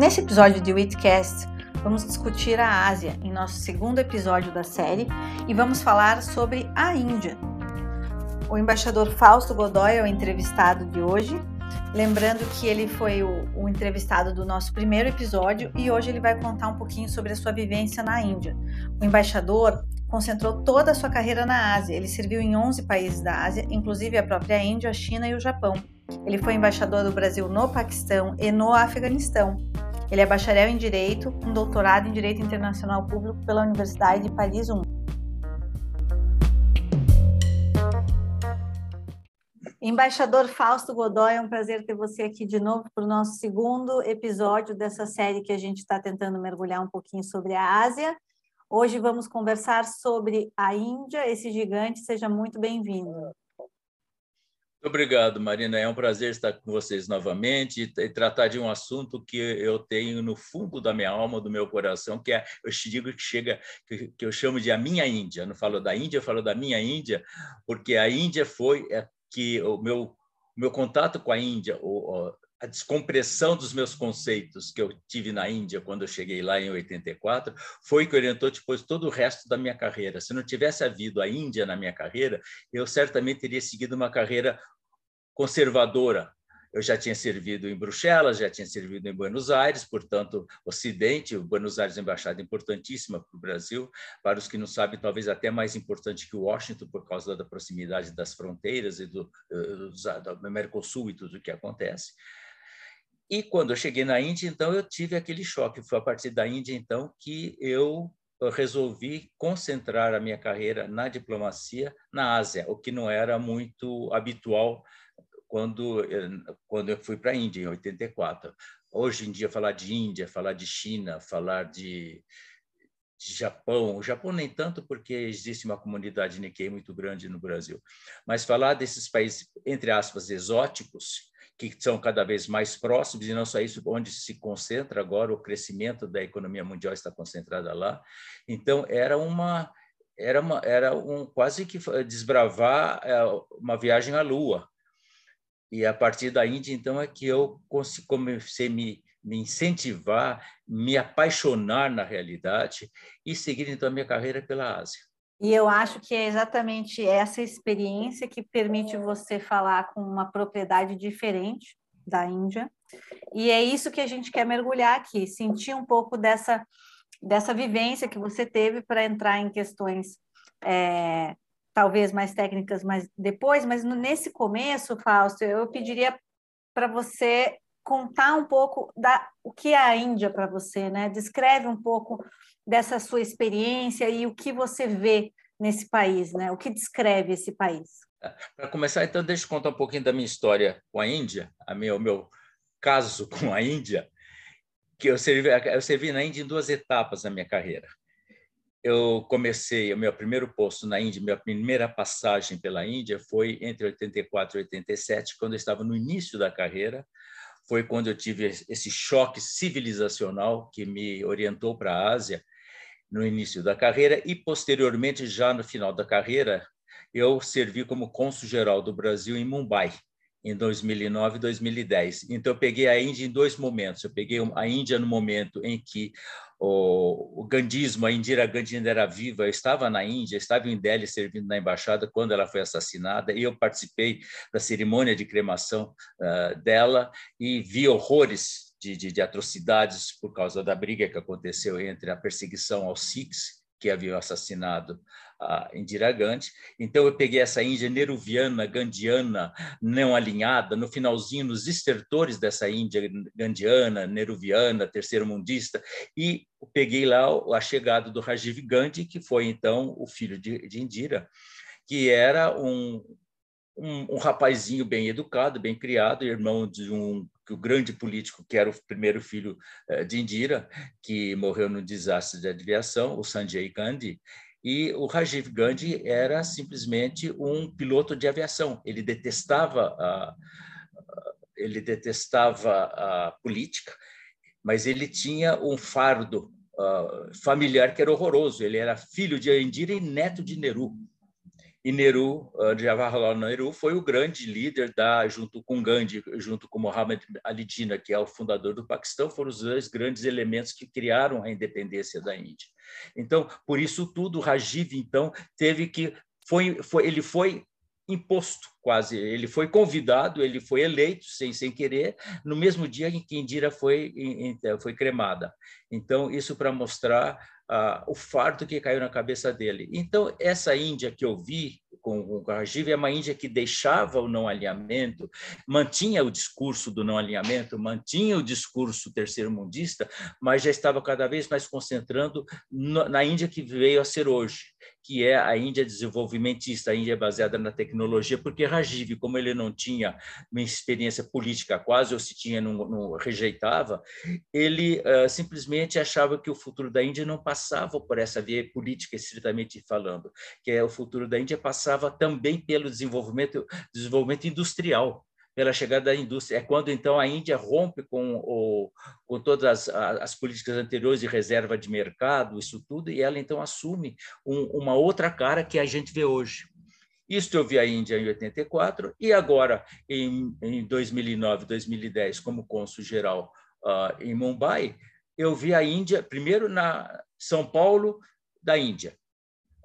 Nesse episódio de Witcast, vamos discutir a Ásia em nosso segundo episódio da série e vamos falar sobre a Índia. O embaixador Fausto Godoy é o entrevistado de hoje. Lembrando que ele foi o, o, entrevistado do nosso primeiro episódio e hoje ele vai contar um pouquinho sobre a sua vivência na Índia. O embaixador concentrou toda a sua carreira na Ásia. Ele serviu em 11 países da Ásia, inclusive a própria Índia, a China e o Japão. Ele foi embaixador do Brasil no Paquistão e no Afeganistão. Ele é bacharel em Direito, com doutorado em Direito Internacional Público pela Universidade de Paris I. Embaixador Fausto Godoy, é um prazer ter você aqui de novo para o nosso segundo episódio dessa série que a gente está tentando mergulhar um pouquinho sobre a Ásia. Hoje vamos conversar sobre a Índia, esse gigante. Seja muito bem-vindo. Obrigado, Marina. É um prazer estar com vocês novamente e tratar de um assunto que eu tenho no fundo da minha alma, do meu coração, que é, eu te digo que chega, que, eu chamo de a minha Índia. Não falo da Índia, eu falo da minha Índia, porque a Índia foi é, que o meu, meu contato com a Índia, o, a descompressão dos meus conceitos que eu tive na Índia quando eu cheguei lá em 84 foi que orientou depois todo o resto da minha carreira. Se não tivesse havido a Índia na minha carreira, eu certamente teria seguido uma carreira conservadora. Eu já tinha servido em Bruxelas, já tinha servido em Buenos Aires, portanto, Ocidente, Buenos Aires é embaixada importantíssima para o Brasil, para os que não sabem, talvez até mais importante que Washington, por causa da proximidade das fronteiras e do, eh, do Mercosul e tudo o que acontece. E quando eu cheguei na Índia, então eu tive aquele choque. Foi a partir da Índia, então, que eu resolvi concentrar a minha carreira na diplomacia na Ásia, o que não era muito habitual quando, quando eu fui para a Índia, em 84. Hoje em dia, falar de Índia, falar de China, falar de, de Japão, o Japão nem tanto porque existe uma comunidade Nikkei muito grande no Brasil, mas falar desses países, entre aspas, exóticos, que são cada vez mais próximos, e não só isso, onde se concentra agora o crescimento da economia mundial está concentrada lá. Então, era uma era, uma, era um quase que desbravar é, uma viagem à Lua. E a partir da Índia, então, é que eu comecei a me, me incentivar, me apaixonar na realidade e seguir, então, a minha carreira pela Ásia. E eu acho que é exatamente essa experiência que permite você falar com uma propriedade diferente da Índia. E é isso que a gente quer mergulhar aqui, sentir um pouco dessa, dessa vivência que você teve para entrar em questões é, talvez mais técnicas mais depois, mas nesse começo, Fausto, eu pediria para você contar um pouco da o que é a Índia para você, né? Descreve um pouco dessa sua experiência e o que você vê nesse país, né? O que descreve esse país? Para começar, então, deixa eu contar um pouquinho da minha história com a Índia, a o meu caso com a Índia, que eu servi, eu servi na Índia em duas etapas na minha carreira. Eu comecei, o meu primeiro posto na Índia, minha primeira passagem pela Índia foi entre 84 e 87, quando eu estava no início da carreira, foi quando eu tive esse choque civilizacional que me orientou para a Ásia no início da carreira e posteriormente já no final da carreira eu servi como cônsul-geral do Brasil em Mumbai em 2009 e 2010. Então eu peguei a Índia em dois momentos. Eu peguei a Índia no momento em que o, o gandhismo, a Indira Gandhi ainda era viva, eu estava na Índia, estava em Delhi servindo na embaixada quando ela foi assassinada e eu participei da cerimônia de cremação uh, dela e vi horrores de, de, de, atrocidades por causa da briga que aconteceu entre a perseguição aos Sikhs que haviam assassinado a Indira Gandhi. Então, eu peguei essa Índia neruviana, gandiana, não alinhada, no finalzinho, nos estertores dessa Índia gandiana, neruviana, terceiro-mundista, e peguei lá a chegada do Rajiv Gandhi, que foi, então, o filho de, de Indira, que era um, um, um rapazinho bem educado, bem criado, irmão de um o grande político que era o primeiro filho eh, de Indira, que morreu no desastre de aviação, o Sanjay Gandhi, e o Rajiv Gandhi era simplesmente um piloto de aviação. Ele detestava a, ele detestava a política, mas ele tinha um fardo uh, familiar que era horroroso. Ele era filho de Indira e neto de Nehru. E Nehru, uh, Jawaharlal Nehru, foi o grande líder da, junto com Gandhi, junto com Muhammad Ali Jinnah, que é o fundador do Paquistão, foram os dois grandes elementos que criaram a independência da Índia. Então, por isso tudo, Rajiv, então, teve que. Foi, foi, ele foi imposto quase. Ele foi convidado, ele foi eleito sem, sem querer, no mesmo dia em que Indira foi, foi cremada. Então, isso para mostrar uh, o fardo que caiu na cabeça dele. Então, essa Índia que eu vi com o Rajiv é uma Índia que deixava o não alinhamento, mantinha o discurso do não alinhamento, mantinha o discurso terceiro-mundista, mas já estava cada vez mais concentrando no, na Índia que veio a ser hoje, que é a Índia desenvolvimentista, a Índia baseada na tecnologia, porque Rajiv, como ele não tinha uma experiência política quase, ou se tinha, não, não rejeitava, ele uh, simplesmente achava que o futuro da Índia não passava por essa via política, estritamente falando, que é o futuro da Índia passava também pelo desenvolvimento, desenvolvimento industrial, pela chegada da indústria. É quando, então, a Índia rompe com, o, com todas as, as, políticas anteriores de reserva de mercado, isso tudo, e ela, então, assume um, uma outra cara que a gente vê hoje. Isto eu vi a Índia em 84 e agora, em, em 2009, 2010, como cônsul-geral uh, em Mumbai, eu vi a Índia, primeiro na São Paulo da Índia.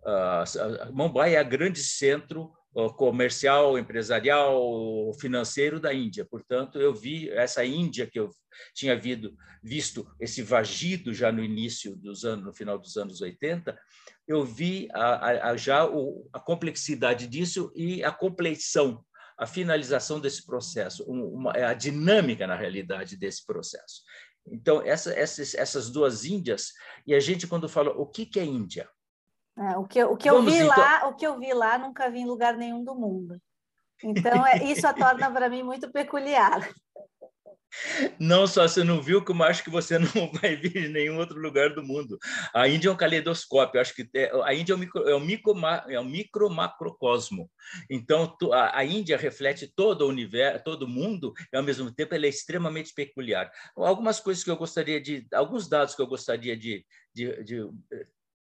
Uh, Mumbai é o grande centro comercial, empresarial, financeiro da Índia. Portanto, eu vi essa Índia que eu tinha visto, visto esse vagido já no início dos anos, no final dos anos 80, eu vi a, a, já o, a complexidade disso e a compleição, a finalização desse processo, uma, a dinâmica, na realidade, desse processo. Então, essa, essas, essas duas Índias, e a gente, quando fala o que, que é Índia? É, o que, o que eu vi então... lá, o que eu vi lá, nunca vi em lugar nenhum do mundo. Então, é, isso a torna para mim muito peculiar. Não só você não viu, como acho que você não vai vir em nenhum outro lugar do mundo. A Índia é um caleidoscópio, acho que a Índia é um, micro, é um, micro, é um micro-macrocosmo. Então, a, a, Índia reflete todo o universo, todo o mundo, e ao mesmo tempo ela é extremamente peculiar. Algumas coisas que eu gostaria de, alguns dados que eu gostaria de, de, de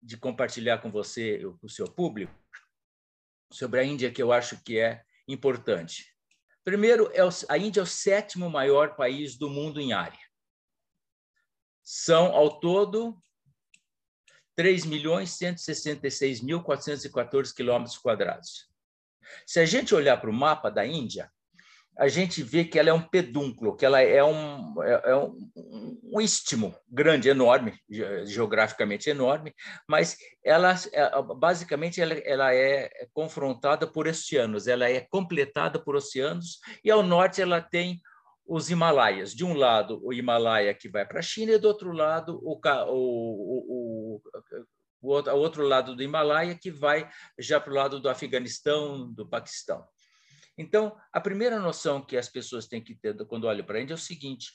de compartilhar com você, com o seu público, sobre a Índia, que eu acho que é importante. Primeiro, é a Índia é o sétimo maior país do mundo em área. São, ao todo, 3.166.414 quilômetros quadrados. Se a gente olhar para o mapa da Índia, a gente vê que ela é um pedúnculo, que ela é um, é, é um, um istmo grande, enorme, geograficamente enorme, mas ela é, basicamente ela, ela é confrontada por oceanos, ela é completada por oceanos, e ao norte ela tem os Himalaias. De um lado, o Himalaia que vai para a China, e do outro lado, o, o, o, o outro, o outro lado do Himalaia que vai já para o lado do Afeganistão, do Paquistão. Então, a primeira noção que as pessoas têm que ter quando olham para a Índia é o seguinte: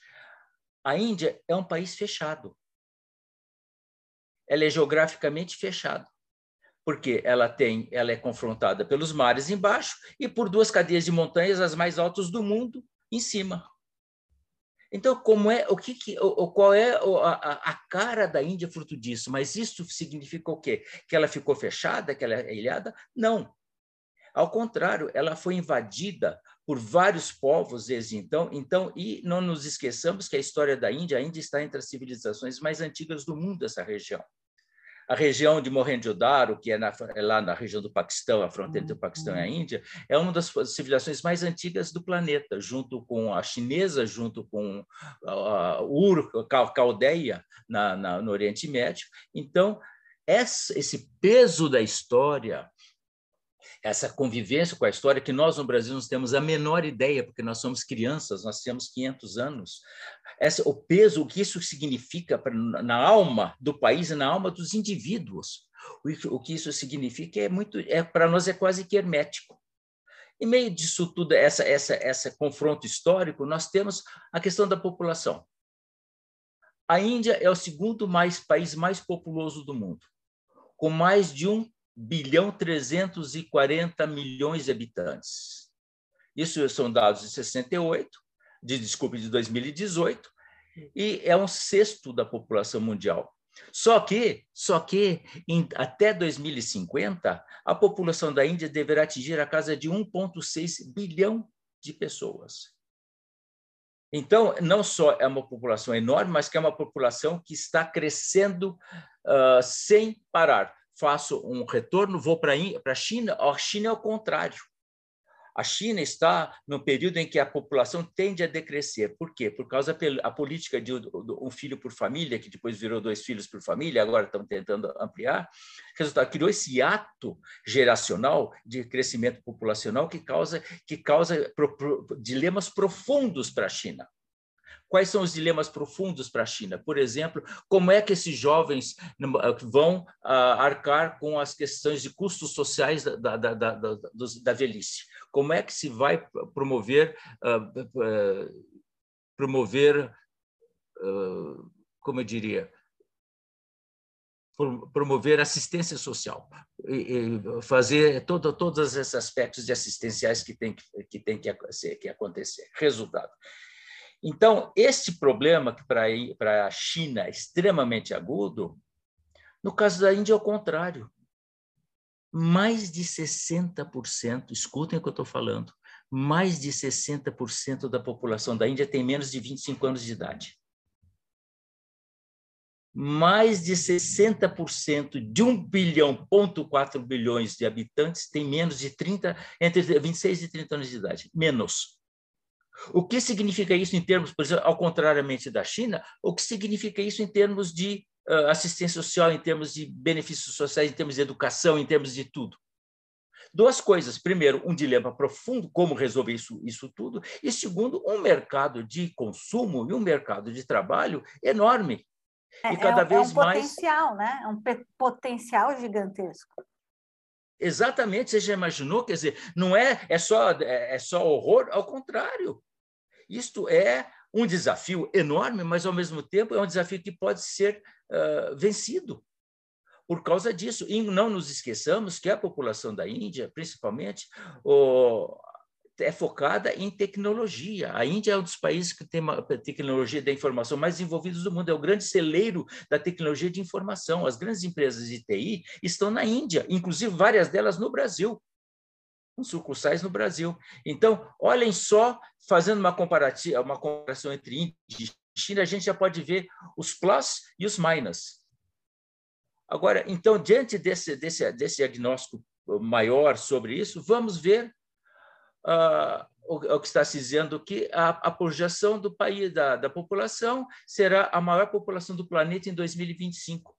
a Índia é um país fechado. Ela é geograficamente fechada, porque ela tem, ela é confrontada pelos mares embaixo e por duas cadeias de montanhas as mais altas do mundo em cima. Então, como é o que, que o, qual é a, a, cara da Índia fruto disso? Mas isso significa o quê? Que ela ficou fechada, que ela é ilhada? Não. Ao contrário, ela foi invadida por vários povos desde então. Então, e não nos esqueçamos que a história da Índia ainda está entre as civilizações mais antigas do mundo, essa região. A região de Mohenjo-Daro, que é, na, é, lá na região do Paquistão, a fronteira entre o Paquistão e a Índia, é uma das civilizações mais antigas do planeta, junto com a chinesa, junto com a Ur, a Caldeia, na, na, no Oriente Médio. Então, esse peso da história, essa convivência com a história que nós no Brasil não temos a menor ideia, porque nós somos crianças, nós temos 500 anos. Essa, o peso, o que isso significa pra, na alma do país e na alma dos indivíduos. O, o que isso significa é muito, é para nós é quase que hermético. Em meio disso tudo, essa, essa, essa confronto histórico, nós temos a questão da população. A Índia é o segundo mais, país mais populoso do mundo, com mais de 1 bilhão 340 milhões de habitantes. Isso são dados de 68, de desculpe, de 2018, e é um sexto da população mundial. Só que, só que em, até 2050, a população da Índia deverá atingir a casa de 1,6 bilhão de pessoas. Então, não só é uma população enorme, mas que é uma população que está crescendo uh, sem parar. Faço um retorno, vou para a China, a China é o contrário. A China está no período em que a população tende a decrescer. Por quê? Por causa da política de um filho por família, que depois virou dois filhos por família, agora estão tentando ampliar. Resultado, criou esse ato geracional de crescimento populacional que causa, que causa pro, pro, dilemas profundos para a China. Quais são os dilemas profundos para a China? Por exemplo, como é que esses jovens vão uh, arcar com as questões de custos sociais da, da, da, da, velhice? Como é que se vai promover, uh, promover, como eu diria, promover assistência social, fazer todo, todos esses aspectos de assistenciais que tem que, tem que, que acontecer. Resultado, então, este problema, que para a China é extremamente agudo, no caso da Índia é o contrário. Mais de 60%, escutem o que eu estou falando, mais de 60% da população da Índia tem menos de 25 anos de idade. Mais de 60% de 1 bilhão, ponto 4 bilhões de habitantes tem menos de 30, entre 26 e 30 anos de idade. Menos. O que significa isso em termos, por exemplo, ao contrariamente da China, o que significa isso em termos de uh, assistência social, em termos de benefícios sociais, em termos de educação, em termos de tudo? Duas coisas. Primeiro, um dilema profundo, como resolver isso, isso tudo. E segundo, um mercado de consumo e um mercado de trabalho enorme. É, e cada é, vez é um mais. potencial, né? É um potencial gigantesco. Exatamente, você já imaginou? Quer dizer, não é, é, só, é, é só horror, ao contrário. Isto é um desafio enorme, mas, ao mesmo tempo, é um desafio que pode ser uh, vencido por causa disso. E não nos esqueçamos que a população da Índia, principalmente, é focada em tecnologia. A Índia é um dos países que tem uma tecnologia da informação mais desenvolvidos do mundo, é o grande celeiro da tecnologia de informação. As grandes empresas de TI estão na Índia, inclusive várias delas no Brasil sucursais no Brasil. Então, olhem só, fazendo uma, comparativa, uma comparação entre Índia e China, a gente já pode ver os plus e os minus. Agora, então, diante desse, desse, desse diagnóstico maior sobre isso, vamos ver uh, o, o, que está se dizendo que a, a projeção do país, da, da população, será a maior população do planeta em 2025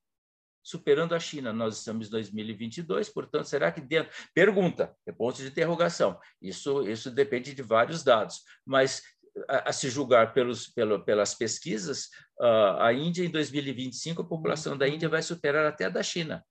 superando a China. Nós estamos em 2022, portanto, será que dentro. Pergunta, é ponto de interrogação. Isso, isso depende de vários dados, mas a, a se julgar pelos, pelo, pelas pesquisas, uh, a Índia, em 2025, a população da Índia vai superar até a da China.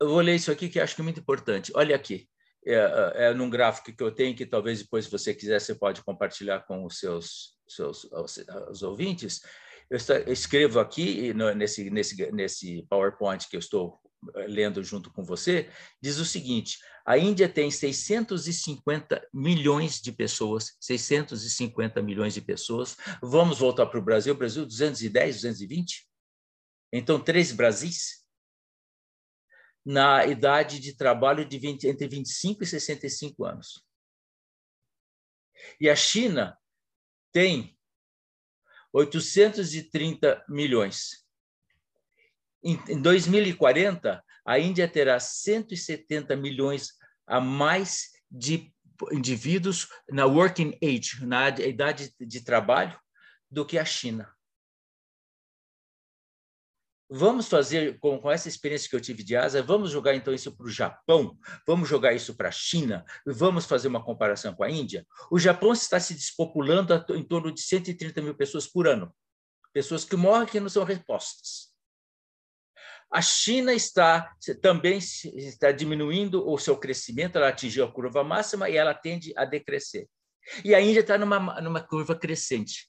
Eu vou ler isso aqui que acho que é muito importante. Olha aqui. É, é, é num gráfico que eu tenho, que talvez depois, se você quiser, você pode compartilhar com os seus, seus os, os ouvintes. Eu escrevo aqui, nesse, nesse, nesse PowerPoint que eu estou eh, lendo junto com você, diz o seguinte: a Índia tem 650 milhões de pessoas, 650 milhões de pessoas. Vamos voltar para o Brasil, Brasil 210, 220? Então, três Brasis? Na idade de trabalho de 20, entre 25 e 65 anos. E a China tem 830 milhões. Em 2040, a Índia terá 170 milhões a mais de indivíduos na working age, na idade de trabalho, do que a China. Vamos fazer, com, com, essa experiência que eu tive de Ásia, vamos jogar então isso para o Japão, vamos jogar isso para a China, vamos fazer uma comparação com a Índia. O Japão está se despopulando em torno de 130 mil pessoas por ano, pessoas que morrem que não são repostas. A China está também está diminuindo o seu crescimento, ela atingiu a curva máxima e ela tende a decrescer. E a Índia está numa, numa curva crescente.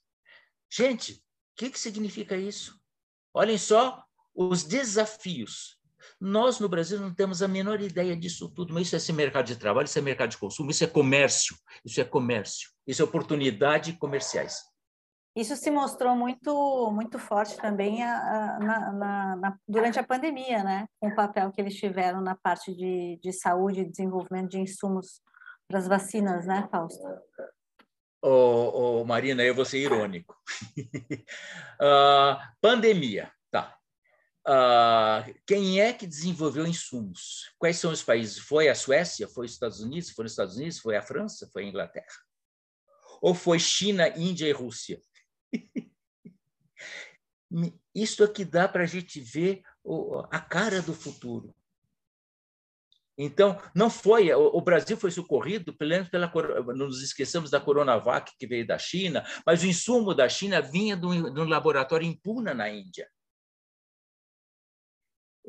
Gente, o que, que significa isso? Olhem só os desafios. Nós, no Brasil, não temos a menor ideia disso tudo, mas isso é esse mercado de trabalho, isso é mercado de consumo, isso é comércio, isso é comércio, isso é oportunidade comerciais. Isso se mostrou muito muito forte também a, a, na, na, durante a pandemia, né? Com o papel que eles tiveram na parte de, de saúde e desenvolvimento de insumos para as vacinas, né, Fausto? Ô, Marina, eu vou ser irônico. uh, pandemia. Uh, quem é que desenvolveu insumos? Quais são os países? Foi a Suécia? Foi os Estados Unidos? Foi os Estados Unidos? Foi a França? Foi a Inglaterra? Ou foi China, Índia e Rússia? Isso aqui dá para a gente ver a cara do futuro. Então, não foi, o Brasil foi socorrido, pelo menos pela, não nos esqueçamos da Coronavac, que veio da China, mas o insumo da China vinha de um, laboratório em Puna, na Índia.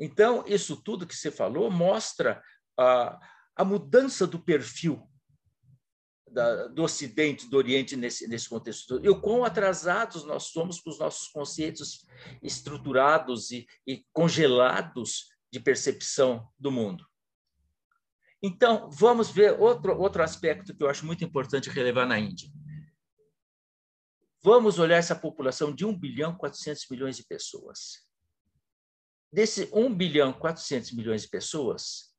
Então, isso tudo que você falou mostra a, a mudança do perfil da, do Ocidente, do Oriente nesse, nesse contexto. E o quão atrasados nós somos com os nossos conceitos estruturados e, e congelados de percepção do mundo. Então, vamos ver outro, outro aspecto que eu acho muito importante relevar na Índia. Vamos olhar essa população de 1 bilhão 400 milhões de pessoas. Desse 1 bilhão 400 milhões de pessoas,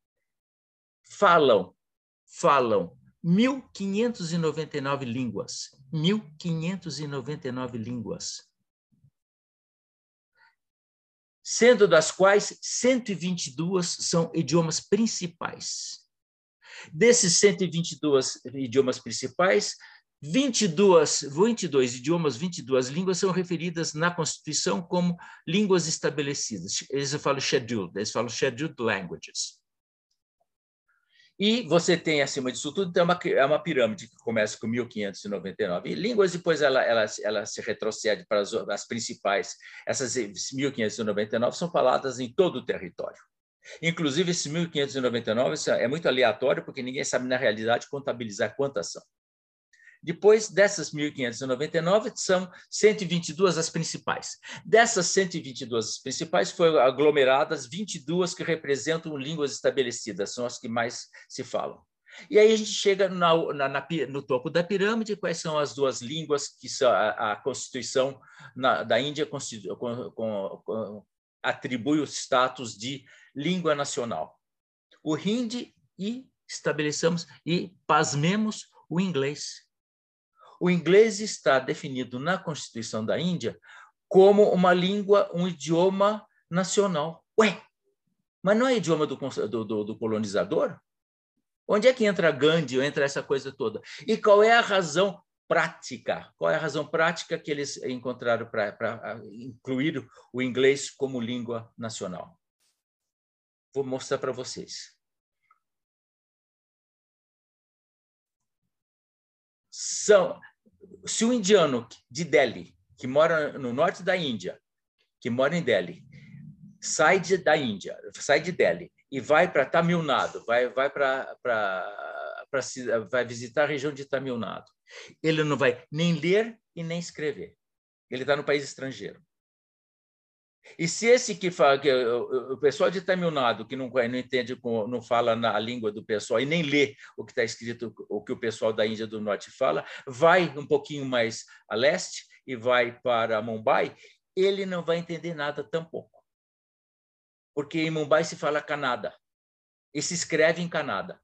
falam, falam 1.599 línguas. 1.599 línguas. Sendo das quais 122 são idiomas principais. Desses 122 idiomas principais, 22, 22 idiomas, 22 línguas são referidas na Constituição como línguas estabelecidas. Eles falam scheduled, eles falam scheduled languages. E você tem, acima disso tudo, tem uma, é uma pirâmide que começa com 1.599 línguas, depois ela, ela, ela se retrocede para as, as principais. Essas 1.599 são faladas em todo o território. Inclusive, esses 1.599 é muito aleatório, porque ninguém sabe, na realidade, contabilizar quantas são. Depois dessas 1.599, são 122 as principais. Dessas 122 principais, foram aglomeradas 22 que representam línguas estabelecidas, são as que mais se falam. E aí a gente chega na, na, na, no topo da pirâmide, quais são as duas línguas que a, a Constituição da Índia com, com, com, atribui o status de língua nacional. O hindi e estabelecemos e pasmemos o inglês. O inglês está definido na Constituição da Índia como uma língua, um idioma nacional. Ué, mas não é idioma do, do, do colonizador? Onde é que entra Gandhi, entra essa coisa toda? E qual é a razão prática? Qual é a razão prática que eles encontraram para incluir o inglês como língua nacional? Vou mostrar para vocês. São, se o indiano de Delhi, que mora no norte da Índia, que mora em Delhi, sai de, da Índia, sai de Delhi e vai para Tamil Nadu, vai, vai para vai visitar a região de Tamil Nadu. Ele não vai nem ler e nem escrever. Ele está no país estrangeiro. E se esse que fala, que o pessoal de Tamil Nadu, que não, não entende, não fala na língua do pessoal e nem lê o que está escrito, o que o pessoal da Índia do Norte fala, vai um pouquinho mais a leste e vai para Mumbai, ele não vai entender nada tampouco. Porque em Mumbai se fala Canadá e se escreve em Canadá.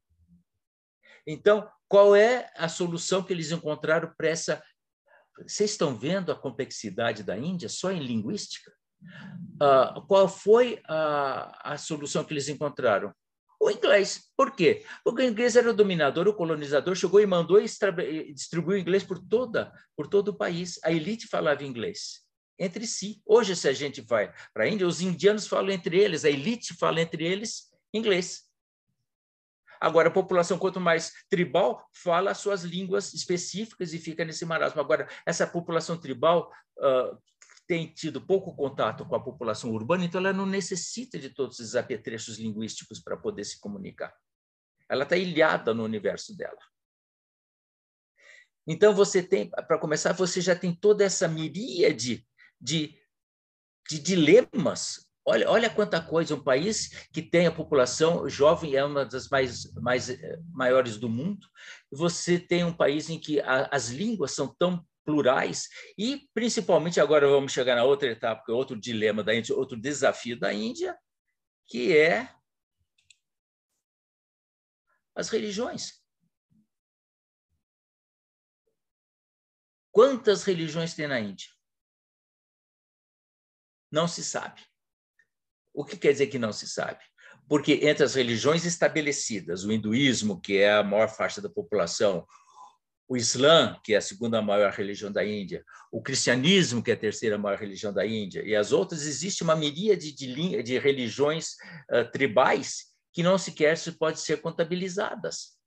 Então, qual é a solução que eles encontraram para essa. Vocês estão vendo a complexidade da Índia só em linguística? Uh, qual foi a, a solução que eles encontraram? O inglês. Por quê? Porque o inglês era o dominador, o colonizador chegou e mandou e distribuiu o inglês por toda, por todo o país. A elite falava inglês. entre si. Hoje, se a gente vai para a Índia, os indianos falam entre eles, a elite fala entre eles inglês. Agora, a população, quanto mais tribal, fala as suas línguas específicas e fica nesse marasmo. Agora, essa população tribal uh, tem tido pouco contato com a população urbana, então ela não necessita de todos esses apetrechos linguísticos para poder se comunicar. Ela está ilhada no universo dela. Então, você tem, para começar, você já tem toda essa miríade de, de dilemas Olha, olha quanta coisa, um país que tem a população jovem é uma das mais, mais eh, maiores do mundo. Você tem um país em que a, as línguas são tão plurais e, principalmente, agora vamos chegar na outra etapa, que é outro dilema da Índia, outro desafio da Índia, que é as religiões. Quantas religiões tem na Índia? Não se sabe. O que quer dizer que não se sabe? Porque entre as religiões estabelecidas, o hinduísmo, que é a maior faixa da população, o Islã, que é a segunda maior religião da Índia, o cristianismo, que é a terceira maior religião da Índia, e as outras, existe uma miríade de, de religiões uh, tribais que não sequer se pode ser contabilizadas.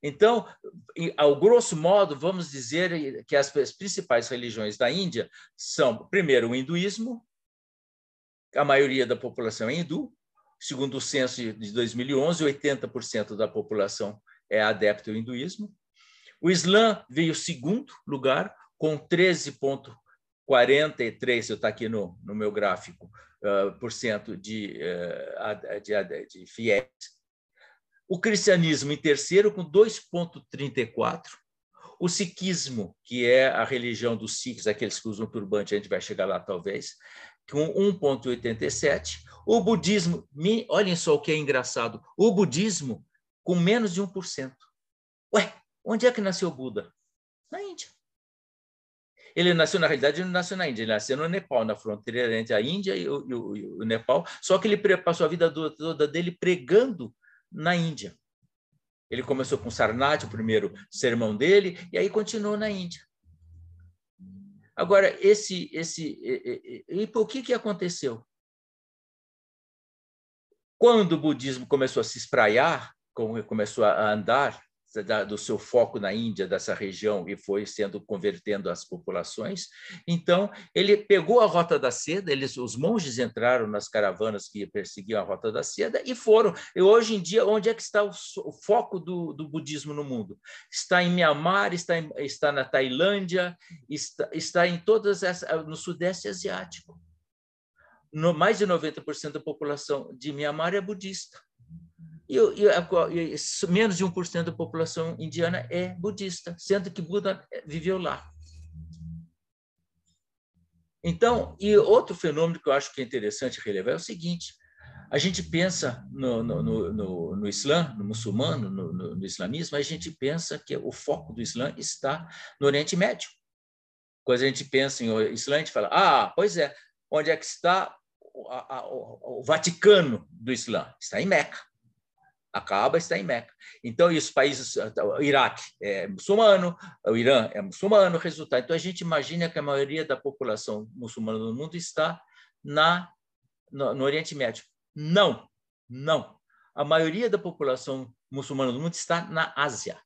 Então, ao grosso modo, vamos dizer que as principais religiões da Índia são, primeiro, o hinduísmo, a maioria da população é hindu. Segundo o censo de 2011, 80% da população é adepto ao hinduísmo. O Islã veio segundo lugar, com 13,43, está aqui no, no meu gráfico, uh, por cento de, uh, de, de fiéis. O cristianismo em terceiro, com 2,34. O sikhismo, que é a religião dos sikhs, aqueles que usam turbante, a gente vai chegar lá talvez, com 1,87. O budismo, olhem só o que é engraçado, o budismo com menos de 1%. Ué, onde é que nasceu o Buda? Na Índia. Ele nasceu, na realidade, ele nasceu na Índia, ele nasceu no Nepal, na fronteira entre a Índia e o, e o, e o Nepal, só que ele passou a vida toda dele pregando na Índia. Ele começou com Sarnati, o primeiro sermão dele, e aí continuou na Índia. Agora, esse, esse, e, e, e que que aconteceu? Quando o budismo começou a se espraiar, começou a andar do seu foco na Índia, dessa região, e foi sendo convertendo as populações. Então, ele pegou a Rota da Seda, eles, os monges entraram nas caravanas que perseguiam a Rota da Seda e foram. E hoje em dia, onde é que está o, o foco do, do, budismo no mundo? Está em Mianmar, está, em, está na Tailândia, está, está em todas essas, no Sudeste Asiático. No, mais de 90% da população de Mianmar é budista e, e, e menos de 1% da população indiana é budista, sendo que Buda viveu lá. Então, e outro fenômeno que eu acho que é interessante relevar é o seguinte: a gente pensa no, no, no, no Islã, no muçulmano, no, no, islamismo, a gente pensa que o foco do Islã está no Oriente Médio. Quando a gente pensa em Islã, a gente fala, ah, pois é, onde é que está o, a, o, o Vaticano do Islã? Está em Meca acaba está em Meca. Então, os países, o Iraque é muçulmano, o Irã é muçulmano, resultado. Então, a gente imagina que a maioria da população muçulmana do mundo está na, no, no Oriente Médio. Não, não. A maioria da população muçulmana do mundo está na Ásia.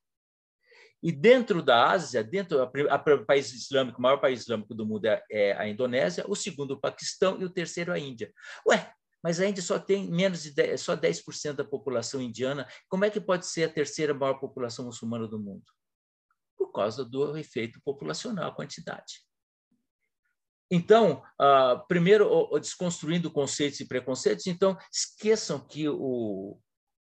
E dentro da Ásia, dentro do país islâmico, o maior país islâmico do mundo é, é a Indonésia, o segundo o Paquistão e o terceiro a Índia. Ué, mas a Índia só tem menos de 10, só 10% da população indiana. Como é que pode ser a terceira maior população muçulmana do mundo? Por causa do efeito populacional, quantidade. Então, uh, primeiro, desconstruindo conceitos e preconceitos, então, esqueçam que o,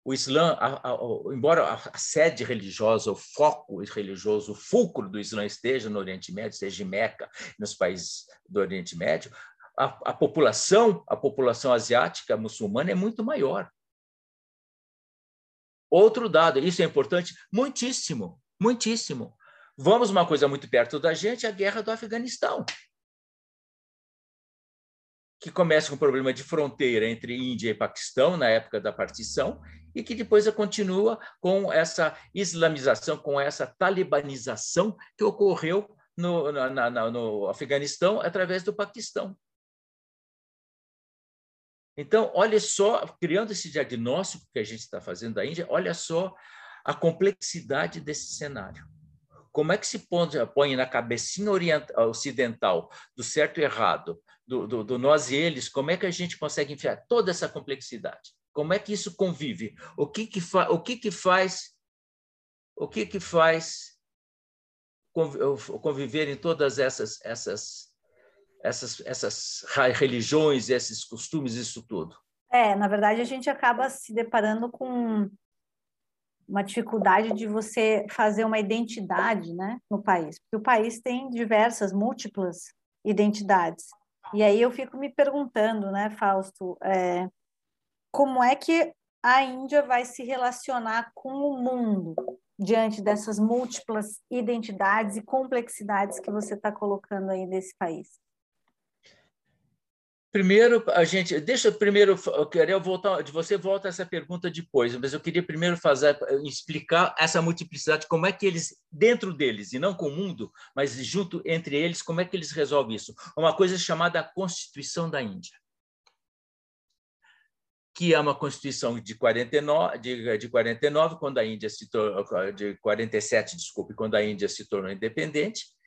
o Islã, a, a, embora a sede religiosa, o foco religioso, o fulcro do Islã esteja no Oriente Médio, seja em Meca, nos países do Oriente Médio, a, a população, a população asiática muçulmana é muito maior. Outro dado, isso é importante, muitíssimo, muitíssimo. Vamos uma coisa muito perto da gente, a guerra do Afeganistão, que começa com um problema de fronteira entre Índia e Paquistão na época da partição e que depois continua com essa islamização, com essa talibanização que ocorreu no, na, na, no Afeganistão através do Paquistão. Então, olha só, criando esse diagnóstico que a gente está fazendo da Índia, olha só a complexidade desse cenário. Como é que se põe na cabecinha ocidental do certo e errado, do, do, do, nós e eles, como é que a gente consegue enfiar toda essa complexidade? Como é que isso convive? O que que, fa, o que, que faz o que que faz conviver em todas essas essas essas essas religiões, esses costumes, isso tudo? É, na verdade a gente acaba se deparando com uma dificuldade de você fazer uma identidade né, no país, porque o país tem diversas, múltiplas identidades. E aí eu fico me perguntando, né, Fausto, é, como é que a Índia vai se relacionar com o mundo diante dessas múltiplas identidades e complexidades que você está colocando aí nesse país? Primeiro, a gente deixa primeiro eu queria voltar de você volta essa pergunta depois, mas eu queria primeiro fazer explicar essa multiplicidade, como é que eles dentro deles e não com o mundo, mas junto entre eles, como é que eles resolvem isso? Uma coisa chamada Constituição da Índia, que é uma constituição de 49 de, de 49 quando a Índia se tornou de 47, desculpe, quando a Índia se tornou independente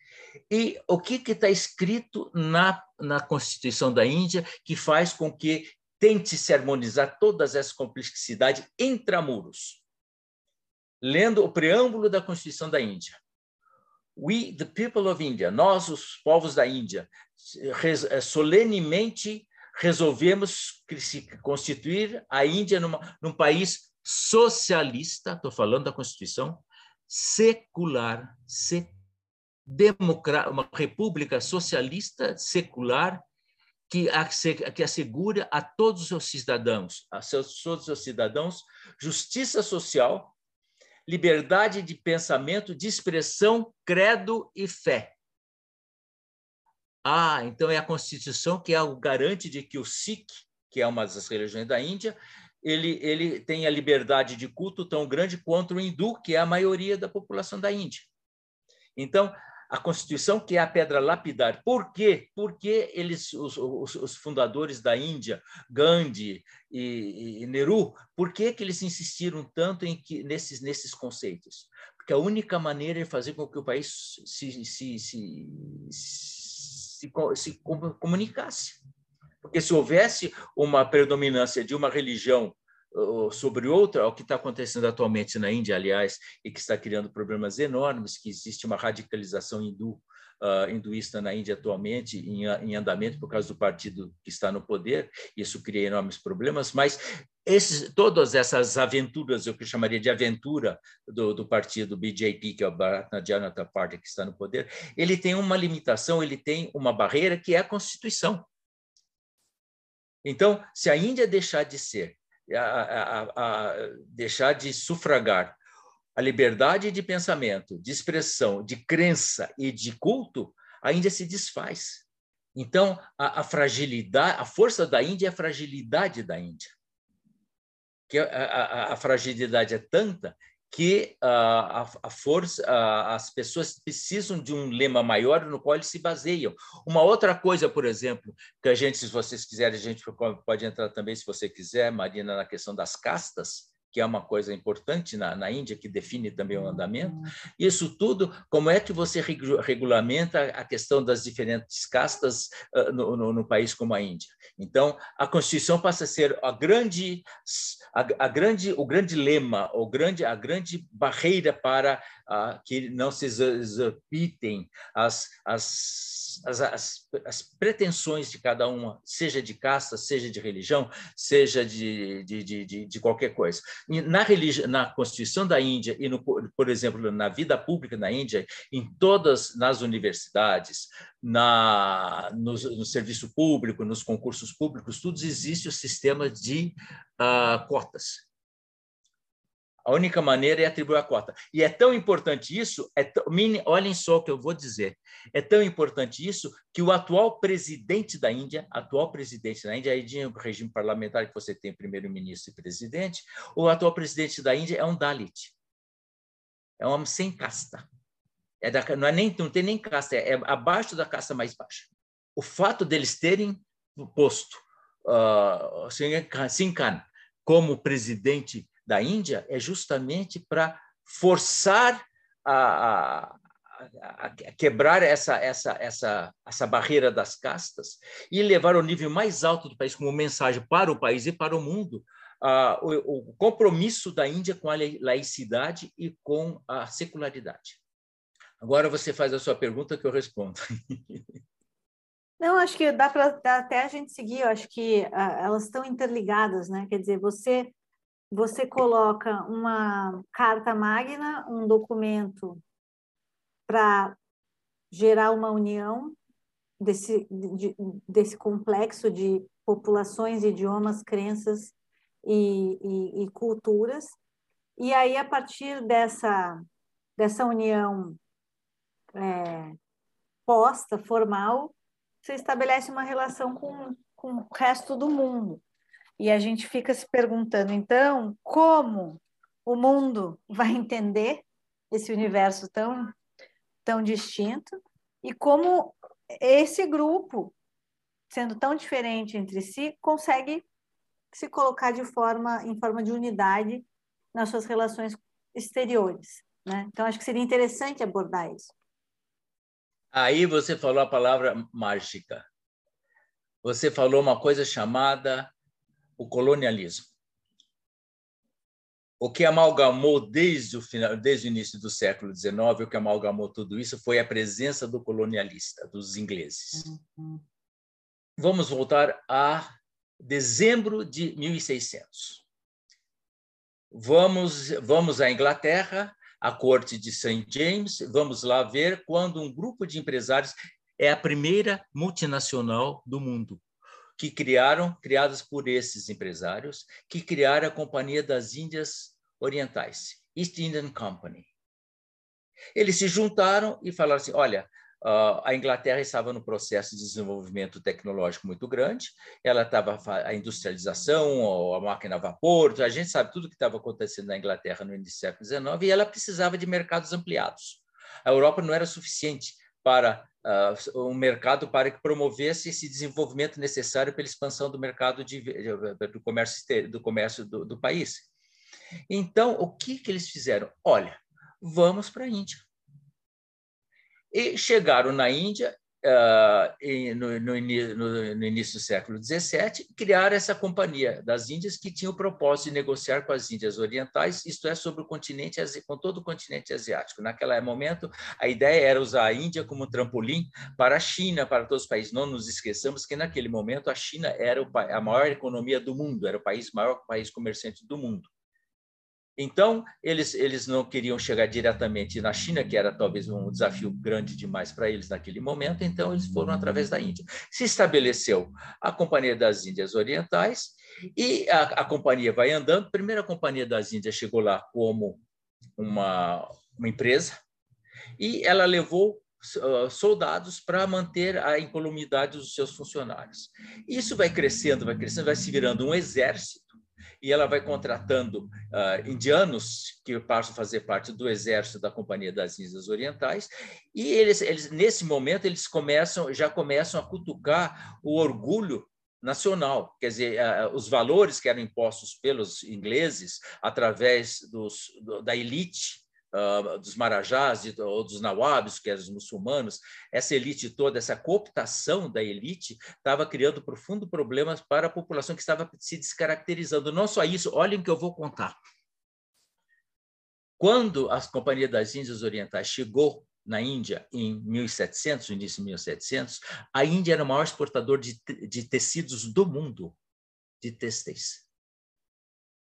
e o que está escrito na, na Constituição da Índia que faz com que tente se harmonizar todas essas complexidades intramuros? Lendo o preâmbulo da Constituição da Índia. We, the people of India, nós, os povos da Índia, eh, solenemente resolvemos constituir a Índia numa, num país socialista, estou falando da Constituição, secular, secular uma república socialista secular que, que assegura a todos os cidadãos, a seus, todos os cidadãos, justiça social, liberdade de pensamento, de expressão, credo e fé. Ah, então é a Constituição que é o garante de que o Sikh, que é uma das religiões da Índia, ele, ele tem a liberdade de culto tão grande quanto o hindu, que é a maioria da população da Índia. Então, a Constituição, que é a pedra lapidar. Por quê? Porque eles, os, os, os fundadores da Índia, Gandhi e, e, Nehru, por que, que eles insistiram tanto em que, nesses, nesses conceitos? Porque a única maneira de fazer com que o país se, se, se, se, se comunicasse. Porque se houvesse uma predominância de uma religião sobre outra, o que está acontecendo atualmente na Índia, aliás, e que está criando problemas enormes, que existe uma radicalização hindu, uh, hinduísta na Índia atualmente em, em, andamento por causa do partido que está no poder, isso cria enormes problemas, mas esses, todas essas aventuras, eu que chamaria de aventura do, do partido BJP, que é o Bharatiya Janata Party que está no poder, ele tem uma limitação, ele tem uma barreira que é a Constituição. Então, se a Índia deixar de ser a, a, a deixar de sufragar a liberdade de pensamento, de expressão, de crença e de culto, a Índia se desfaz. Então, a, a fragilidade, a força da Índia é a fragilidade da Índia. Que a, a, a fragilidade é tanta que uh, a, a, força, uh, as pessoas precisam de um lema maior no qual eles se baseiam. Uma outra coisa, por exemplo, que a gente, se vocês quiserem, a gente pode entrar também, se você quiser, Marina, na questão das castas, que é uma coisa importante na, na Índia, que define também o andamento. Uhum. Isso tudo, como é que você regulamenta a questão das diferentes castas uh, no, no, no, país como a Índia? Então, a Constituição passa a ser a grande, a, a grande, o grande lema, o grande, a grande barreira para uh, que não se exorbitem as, as as, as, as, pretensões de cada uma, seja de casta, seja de religião, seja de, de, de, de qualquer coisa. Na, religi na Constituição da Índia e, no, por exemplo, na vida pública na Índia, em todas nas universidades, na, no, no serviço público, nos concursos públicos, tudo existe o sistema de uh, cotas. A única maneira é atribuir a cota. E é tão importante isso, é olhem só o que eu vou dizer, é tão importante isso que o atual presidente da Índia, atual presidente da Índia, aí de um regime parlamentar que você tem primeiro-ministro e presidente, o atual presidente da Índia é um Dalit. É um homem sem casta. É da, não, é nem, não tem nem casta, é, é abaixo da casta mais baixa. O fato deles terem posto uh, Singh Khan como presidente da Índia é justamente para forçar a, a, a, quebrar essa, essa, essa, essa barreira das castas e levar ao nível mais alto do país como mensagem para o país e para o mundo uh, o, o compromisso da Índia com a laicidade e com a secularidade. Agora você faz a sua pergunta que eu respondo. Não, acho que dá para até a gente seguir. Eu acho que uh, elas estão interligadas, né? Quer dizer, você você coloca uma carta magna, um documento para gerar uma união desse, de, desse complexo de populações, idiomas, crenças e, e, e, culturas. E aí, a partir dessa, dessa união é, posta, formal, você estabelece uma relação com, com o resto do mundo. E a gente fica se perguntando, então, como o mundo vai entender esse universo tão, tão distinto e como esse grupo, sendo tão diferente entre si, consegue se colocar de forma em forma de unidade nas suas relações exteriores, né? Então acho que seria interessante abordar isso. Aí você falou a palavra mágica. Você falou uma coisa chamada o colonialismo. O que amalgamou desde o final, desde o início do século XIX, o que amalgamou tudo isso foi a presença do colonialista, dos ingleses. Uhum. Vamos voltar a dezembro de 1600. Vamos, vamos à Inglaterra, à corte de St. James, vamos lá ver quando um grupo de empresários é a primeira multinacional do mundo que criaram, criadas por esses empresários, que criaram a Companhia das Índias Orientais, East Indian Company. Eles se juntaram e falaram assim: olha, a Inglaterra estava no processo de desenvolvimento tecnológico muito grande, ela estava a industrialização, a máquina a vapor, a gente sabe tudo o que estava acontecendo na Inglaterra no início do século XIX, e ela precisava de mercados ampliados. A Europa não era suficiente para uh, um mercado para que promovesse esse desenvolvimento necessário pela expansão do mercado de, do comércio do comércio do, do país. Então, o que que eles fizeram? Olha, vamos para a Índia. E chegaram na Índia no, no, no, no, início do século XVII, criaram essa companhia das Índias que tinha o propósito de negociar com as Índias Orientais, isto é, sobre o continente, com todo o continente asiático. Naquele momento, a ideia era usar a Índia como trampolim para a China, para todos os países. Não nos esqueçamos que naquele momento a China era a maior economia do mundo, era o país maior país comerciante do mundo. Então, eles, eles não queriam chegar diretamente na China, que era talvez um desafio grande demais para eles naquele momento, então eles foram através da Índia. Se estabeleceu a Companhia das Índias Orientais e a, a companhia vai andando. Primeiro, a Companhia das Índias chegou lá como uma, uma empresa e ela levou uh, soldados para manter a incolumidade dos seus funcionários. Isso vai crescendo, vai crescendo, vai se virando um exército e ela vai contratando uh, indianos que passam a fazer parte do exército da Companhia das Índias Orientais, e eles, eles nesse momento eles começam já começam a cutucar o orgulho nacional, quer dizer, uh, os valores que eram impostos pelos ingleses através dos, do, da elite uh, dos marajás ou dos nawabs, que eram os muçulmanos, essa elite toda, essa cooptação da elite, estava criando profundo problemas para a população que estava se descaracterizando. Não só isso, olhem o que eu vou contar. Quando a Companhia das Índias Orientais chegou na Índia em 1700, no início de 1700, a Índia era o maior exportador de, de tecidos do mundo, de têxteis.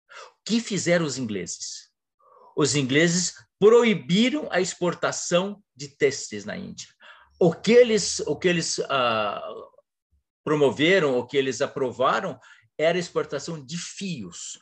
O que fizeram os ingleses? Os ingleses proibiram a exportação de têxteis na Índia. O que eles, o que eles ah, promoveram, o que eles aprovaram, era a exportação de fios,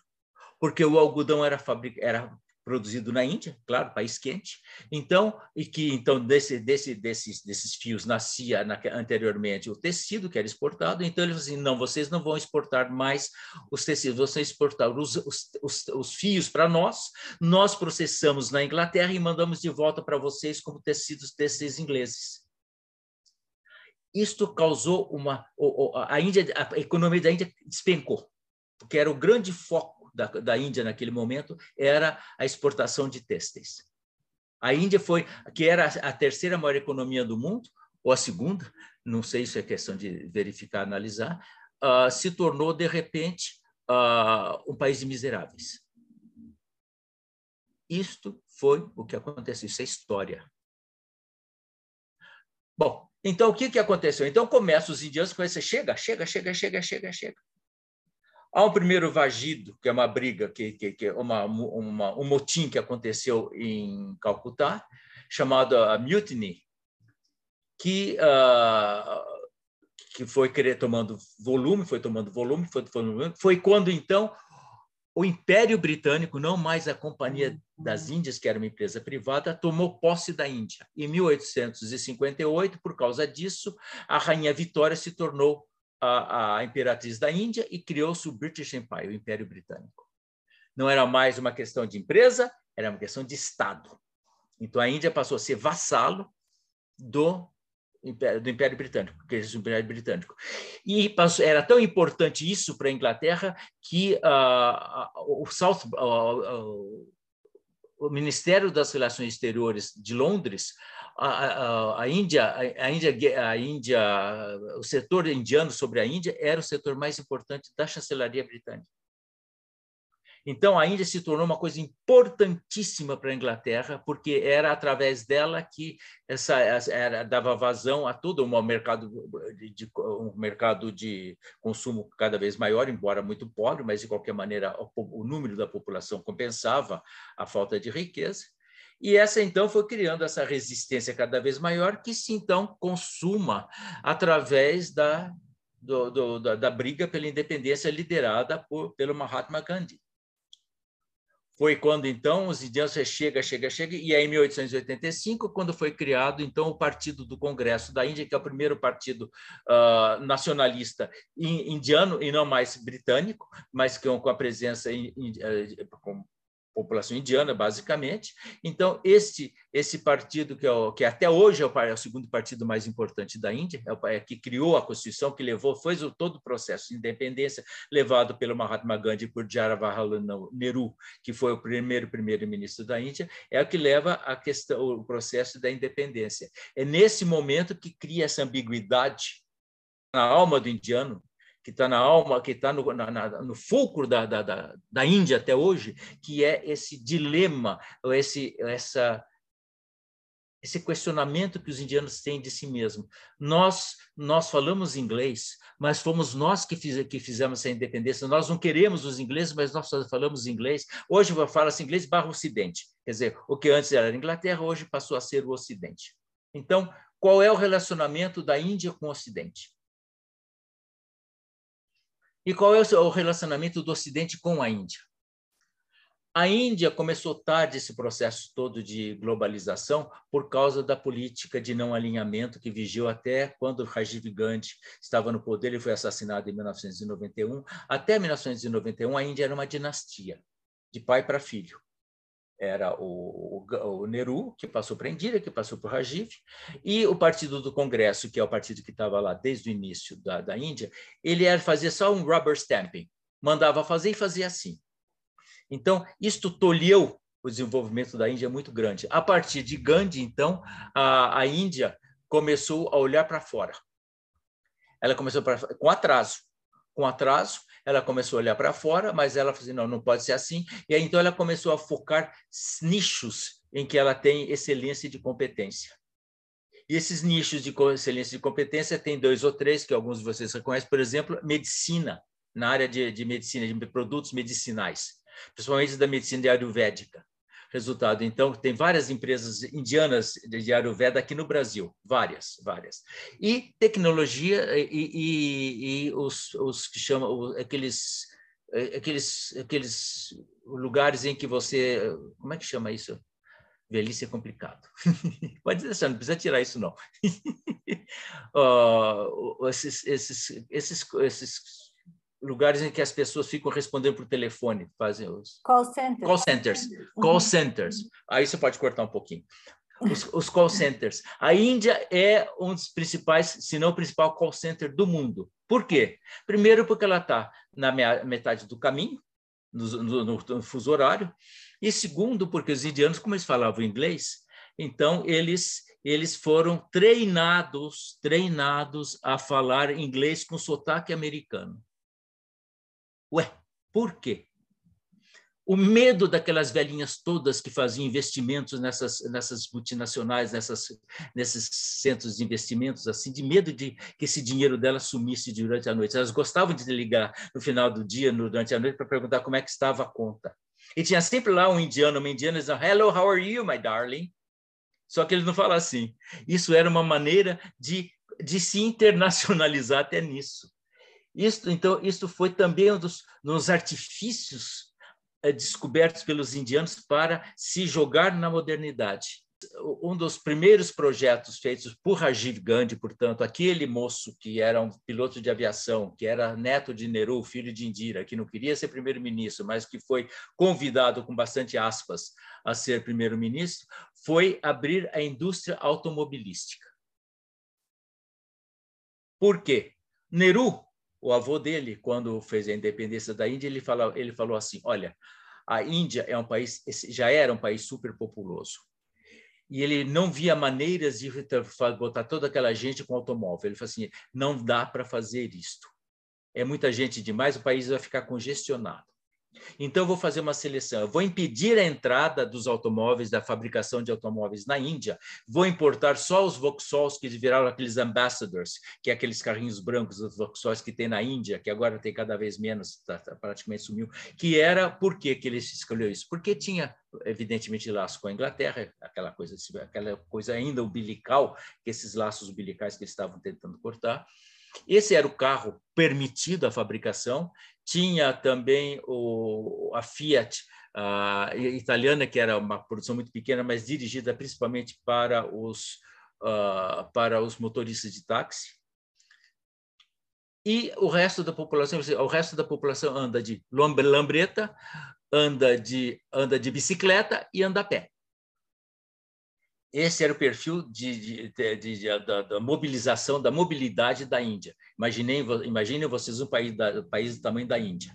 porque o algodão era, fabric... era produzido na Índia, claro, país quente. Então, e que então desse, desse, desses, desses fios nascia na, anteriormente o tecido que era exportado. Então eles assim, não, vocês não vão exportar mais os tecidos, vocês exportar os, os, os, os fios para nós. Nós processamos na Inglaterra e mandamos de volta para vocês como tecidos tecidos ingleses. Isto causou uma a Índia, a economia da Índia despencou, porque era o grande foco da, da Índia naquele momento era a exportação de têxteis. A Índia foi, que era a terceira maior economia do mundo, ou a segunda, não sei se é questão de verificar, analisar, uh, se tornou, de repente, uh, um país de miseráveis. Isto foi o que aconteceu, isso é história. Bom, então o que, que aconteceu? Então começa os indianos com chega, chega, chega, chega, chega, chega. Há um primeiro vagido, que é uma briga, que, que, que é uma, uma, um motim que aconteceu em Calcutá, chamado a Mutiny, que, uh, que foi tomando volume, foi tomando volume, foi tomando volume. Foi quando, então, o Império Britânico, não mais a Companhia das Índias, que era uma empresa privada, tomou posse da Índia. Em 1858, por causa disso, a Rainha Vitória se tornou a, a imperatriz da Índia e criou-se o British Empire, o Império Britânico. Não era mais uma questão de empresa, era uma questão de Estado. Então a Índia passou a ser vassalo do Império, do Império Britânico, que é o Império Britânico. E passou, era tão importante isso para a Inglaterra que uh, o South, uh, o Ministério das Relações Exteriores de Londres a, a, Índia, a, Índia, a Índia, o setor indiano sobre a Índia era o setor mais importante da chancelaria britânica. Então, a Índia se tornou uma coisa importantíssima para a Inglaterra, porque era através dela que essa, era, dava vazão a todo um mercado de, um mercado de consumo cada vez maior, embora muito pobre, mas de qualquer maneira o, o número da população compensava a falta de riqueza. E essa, então, foi criando essa resistência cada vez maior, que se, então, consuma através da, do, do, da, da, briga pela independência liderada por, pelo Mahatma Gandhi. Foi quando, então, os indianos chega, chega, chega, e aí, em 1885, quando foi criado, então, o Partido do Congresso da Índia, que é o primeiro partido uh, nacionalista indiano, e não mais britânico, mas com, a presença in, in, uh, com população indiana, basicamente. Então, este, esse partido, que, é o, que até hoje é o, é o, segundo partido mais importante da Índia, é o é que criou a Constituição, que levou, foi o, todo o processo de independência levado pelo Mahatma Gandhi por Jawaharlal Nehru, que foi o primeiro primeiro-ministro da Índia, é o que leva a questão, o processo da independência. É nesse momento que cria essa ambiguidade na alma do indiano, que está na alma, que está no, no fulcro da, da, da, da, Índia até hoje, que é esse dilema, esse, essa, esse questionamento que os indianos têm de si mesmos. Nós, nós falamos inglês, mas fomos nós que, fiz, que fizemos essa independência. Nós não queremos os ingleses, mas nós falamos inglês. Hoje fala-se inglês barra Ocidente. Quer dizer, o que antes era a Inglaterra, hoje passou a ser o Ocidente. Então, qual é o relacionamento da Índia com o Ocidente? E qual é o relacionamento do Ocidente com a Índia? A Índia começou tarde esse processo todo de globalização por causa da política de não alinhamento que vigiou até quando Rajiv Gandhi estava no poder, ele foi assassinado em 1991. Até 1991, a Índia era uma dinastia, de pai para filho era o, o, o Nehru, que passou para a Indira, que passou para o Rajiv, e o Partido do Congresso, que é o partido que estava lá desde o início da, da Índia, ele era, fazia só um rubber stamping, mandava fazer e fazia assim. Então, isto tolheu o desenvolvimento da Índia muito grande. A partir de Gandhi, então, a, a Índia começou a olhar para fora. Ela começou pra, com atraso. Com atraso, ela começou a olhar para fora, mas ela falou assim, não, não pode ser assim. E aí, então, ela começou a focar nichos em que ela tem excelência de competência. E esses nichos de excelência de competência tem dois ou três que alguns de vocês reconhecem, por exemplo, medicina, na área de, de medicina, de produtos medicinais, principalmente da medicina ayurvédica resultado. Então, tem várias empresas indianas de Ayurveda aqui no Brasil, várias, várias. E tecnologia e, e, e os, os que chamam, aqueles, aqueles, aqueles lugares em que você. Como é que chama isso? Velhice é complicado. Pode deixar, não precisa tirar isso, não. uh, esses, esses, esses, esses lugares em que as pessoas ficam respondendo por telefone, fazem os call centers. Call centers. Uhum. Call centers. Aí você pode cortar um pouquinho. Os, os, call centers. A Índia é um dos principais, se não o principal call center do mundo. Por quê? Primeiro, porque ela está na metade do caminho, no, no, no, fuso horário, e segundo, porque os indianos, como eles falavam inglês, então eles eles foram treinados, treinados a falar inglês com sotaque americano. Ué, por quê? O medo daquelas velhinhas todas que faziam investimentos nessas, nessas multinacionais, nessas, nesses centros de investimentos, assim, de medo de que esse dinheiro delas sumisse durante a noite. Elas gostavam de ligar no final do dia, durante a noite, para perguntar como é que estava a conta. E tinha sempre lá um indiano, uma indiana, dizendo, Hello, how are you, my darling? Só que ele não fala assim. Isso era uma maneira de, de se internacionalizar até nisso. Isso, então, isso foi também um dos, dos artifícios é, descobertos pelos indianos para se jogar na modernidade. Um dos primeiros projetos feitos por Rajiv Gandhi, portanto, aquele moço que era um piloto de aviação, que era neto de Nehru, filho de Indira, que não queria ser primeiro-ministro, mas que foi convidado, com bastante aspas, a ser primeiro-ministro, foi abrir a indústria automobilística. Por quê? Nehru o avô dele, quando fez a independência da Índia, ele, ele falou assim: olha, a Índia é um país, já era um país super populoso. E ele não via maneiras de botar toda aquela gente com automóvel. Ele falou assim: não dá para fazer isto. É muita gente demais, o país vai ficar congestionado. Então, eu vou fazer uma seleção. Eu vou impedir a entrada dos automóveis, da fabricação de automóveis na Índia. Vou importar só os Vauxhalls que viraram aqueles ambassadors, que é aqueles carrinhos brancos, os Vauxhalls que tem na Índia, que agora tem cada vez menos, tá, tá, praticamente sumiu. Que era, por que, que ele escolheu isso? Porque tinha, evidentemente, laço com a Inglaterra, aquela coisa, aquela coisa ainda umbilical, esses laços umbilicais que eles estavam tentando cortar. Esse era o carro permitido a fabricação. Tinha também o, a Fiat uh, italiana, que era uma produção muito pequena, mas dirigida principalmente para os, uh, para os motoristas de táxi. E o resto da população, o resto da população anda de lambreta, anda de, anda de bicicleta e anda a pé. Esse era o perfil de, de, de, da, da, mobilização, da mobilidade da Índia. Imaginem, imaginem vocês um país, da, um país do tamanho da Índia.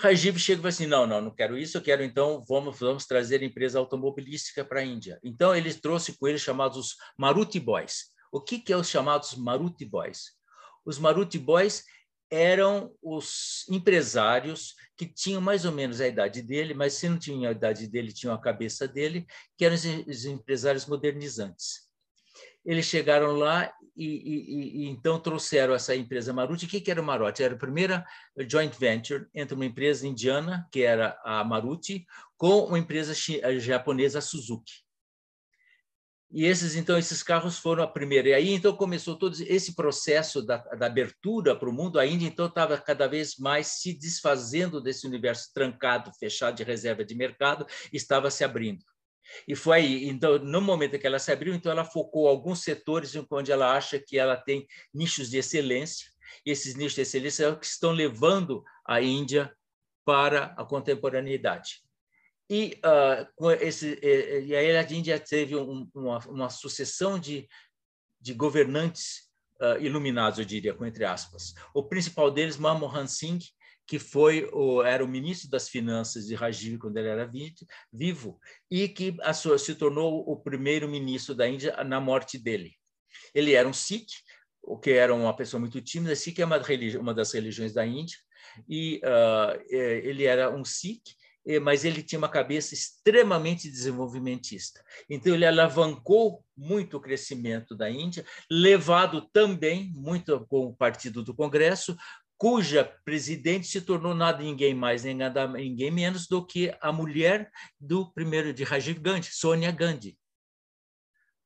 Rajiv chega e fala assim, não, não, não quero isso, eu quero então, vamos, vamos trazer empresa automobilística para a Índia. Então, ele trouxe com ele chamados Maruti Boys. O que, que é os chamados Maruti Boys? Os Maruti Boys eram os empresários que tinham mais ou menos a idade dele, mas se não tinham a idade dele, tinham a cabeça dele, que eram os empresários modernizantes. Eles chegaram lá e, e, e então trouxeram essa empresa Maruti. O que, que era o Maruti? Era a primeira joint venture entre uma empresa indiana, que era a Maruti, com uma empresa japonesa, Suzuki. E esses, então, esses carros foram a primeira. E aí, então, começou todo esse processo da, da abertura para o mundo. A Índia, então, estava cada vez mais se desfazendo desse universo trancado, fechado de reserva de mercado, estava se abrindo. E foi aí, então, no momento que ela se abriu, então ela focou alguns setores onde ela acha que ela tem nichos de excelência, e esses nichos de excelência é o que estão levando a Índia para a contemporaneidade. E, uh, com esse, e aí a Índia teve um, uma, uma, sucessão de, de governantes uh, iluminados, eu diria, com entre aspas. O principal deles, Manmohan Singh, que foi o, era o ministro das Finanças de Rajiv quando ele era vivo e que sua, se tornou o primeiro ministro da Índia na morte dele. Ele era um Sikh, o que era uma pessoa muito tímida. Sikh é uma, uma das religiões da Índia e uh, ele era um Sikh mas ele tinha uma cabeça extremamente desenvolvimentista. Então, ele alavancou muito o crescimento da Índia, levado também muito com o Partido do Congresso, cuja presidente se tornou nada ninguém mais nem nada ninguém menos do que a mulher do primeiro de Rajiv Gandhi, Sonia Gandhi.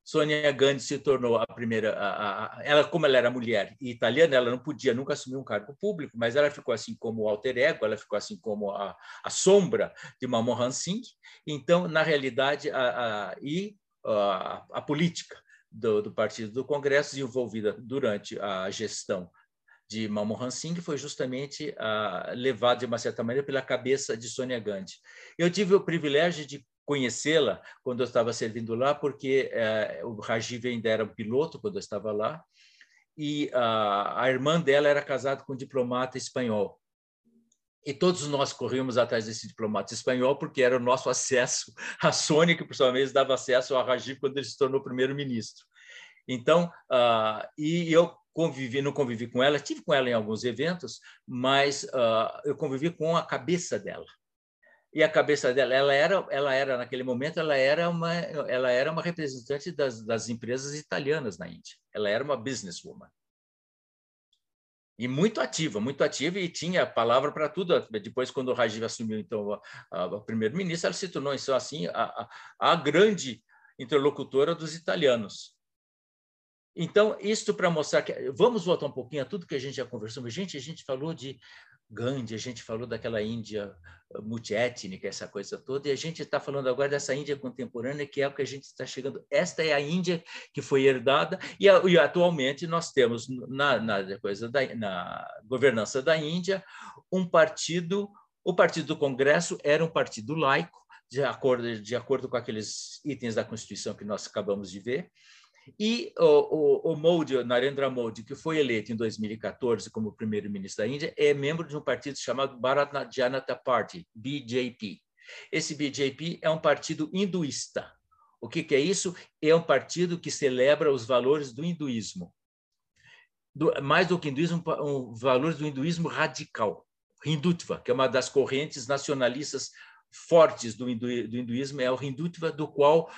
Sônia Gandhi se tornou a primeira. A, a, ela, como ela era mulher e italiana, ela não podia nunca assumir um cargo público, mas ela ficou assim como o alter ego, ela ficou assim como a, a sombra de Manmohan Singh. Então, na realidade, a, e a, política do, do Partido do Congresso, desenvolvida durante a gestão de Manmohan Singh foi justamente levado de uma certa maneira pela cabeça de Sônia Gandhi. Eu tive o privilégio de conhecê-la quando eu estava servindo lá, porque eh, o Rajiv ainda era um piloto quando eu estava lá, e a, a irmã dela era casada com um diplomata espanhol. E todos nós corríamos atrás desse diplomata espanhol, porque era o nosso acesso à Sônia, que por sua vez dava acesso ao Rajiv quando ele se tornou primeiro-ministro. Então, uh, e eu convivi, não convivi com ela, tive com ela em alguns eventos, mas uh, eu convivi com a cabeça dela e a cabeça dela, ela era, ela era naquele momento, ela era uma, ela era uma representante das, das empresas italianas na Índia. Ela era uma businesswoman e muito ativa, muito ativa e tinha palavra para tudo. Depois, quando o Rajiv assumiu então a, primeiro-ministro, ela se tornou então, assim a, a, a grande interlocutora dos italianos. Então, isto para mostrar que vamos voltar um pouquinho a tudo que a gente já conversou. Mas, gente, a gente falou de Gandhi, a gente falou daquela Índia eh, multiétnica, essa coisa toda, e a gente está falando agora dessa Índia contemporânea, que é o que a gente está chegando. Esta é a Índia que foi herdada, e, e atualmente nós temos na, na, coisa da, na governança da Índia um partido, o Partido do Congresso era um partido laico, de acordo, de acordo com aqueles itens da Constituição que nós acabamos de ver, e o, o, o Modi, Narendra Modi, que foi eleito em 2014 como primeiro-ministro da Índia, é membro de um partido chamado Bharat Janata Party, BJP. Esse BJP é um partido hinduísta. O que, que é isso? É um partido que celebra os valores do hinduísmo. Do, mais do que hinduísmo, um, valores do hinduísmo radical, Hindutva, que é uma das correntes nacionalistas fortes do, hindu, do hinduísmo é o Hindutva, do qual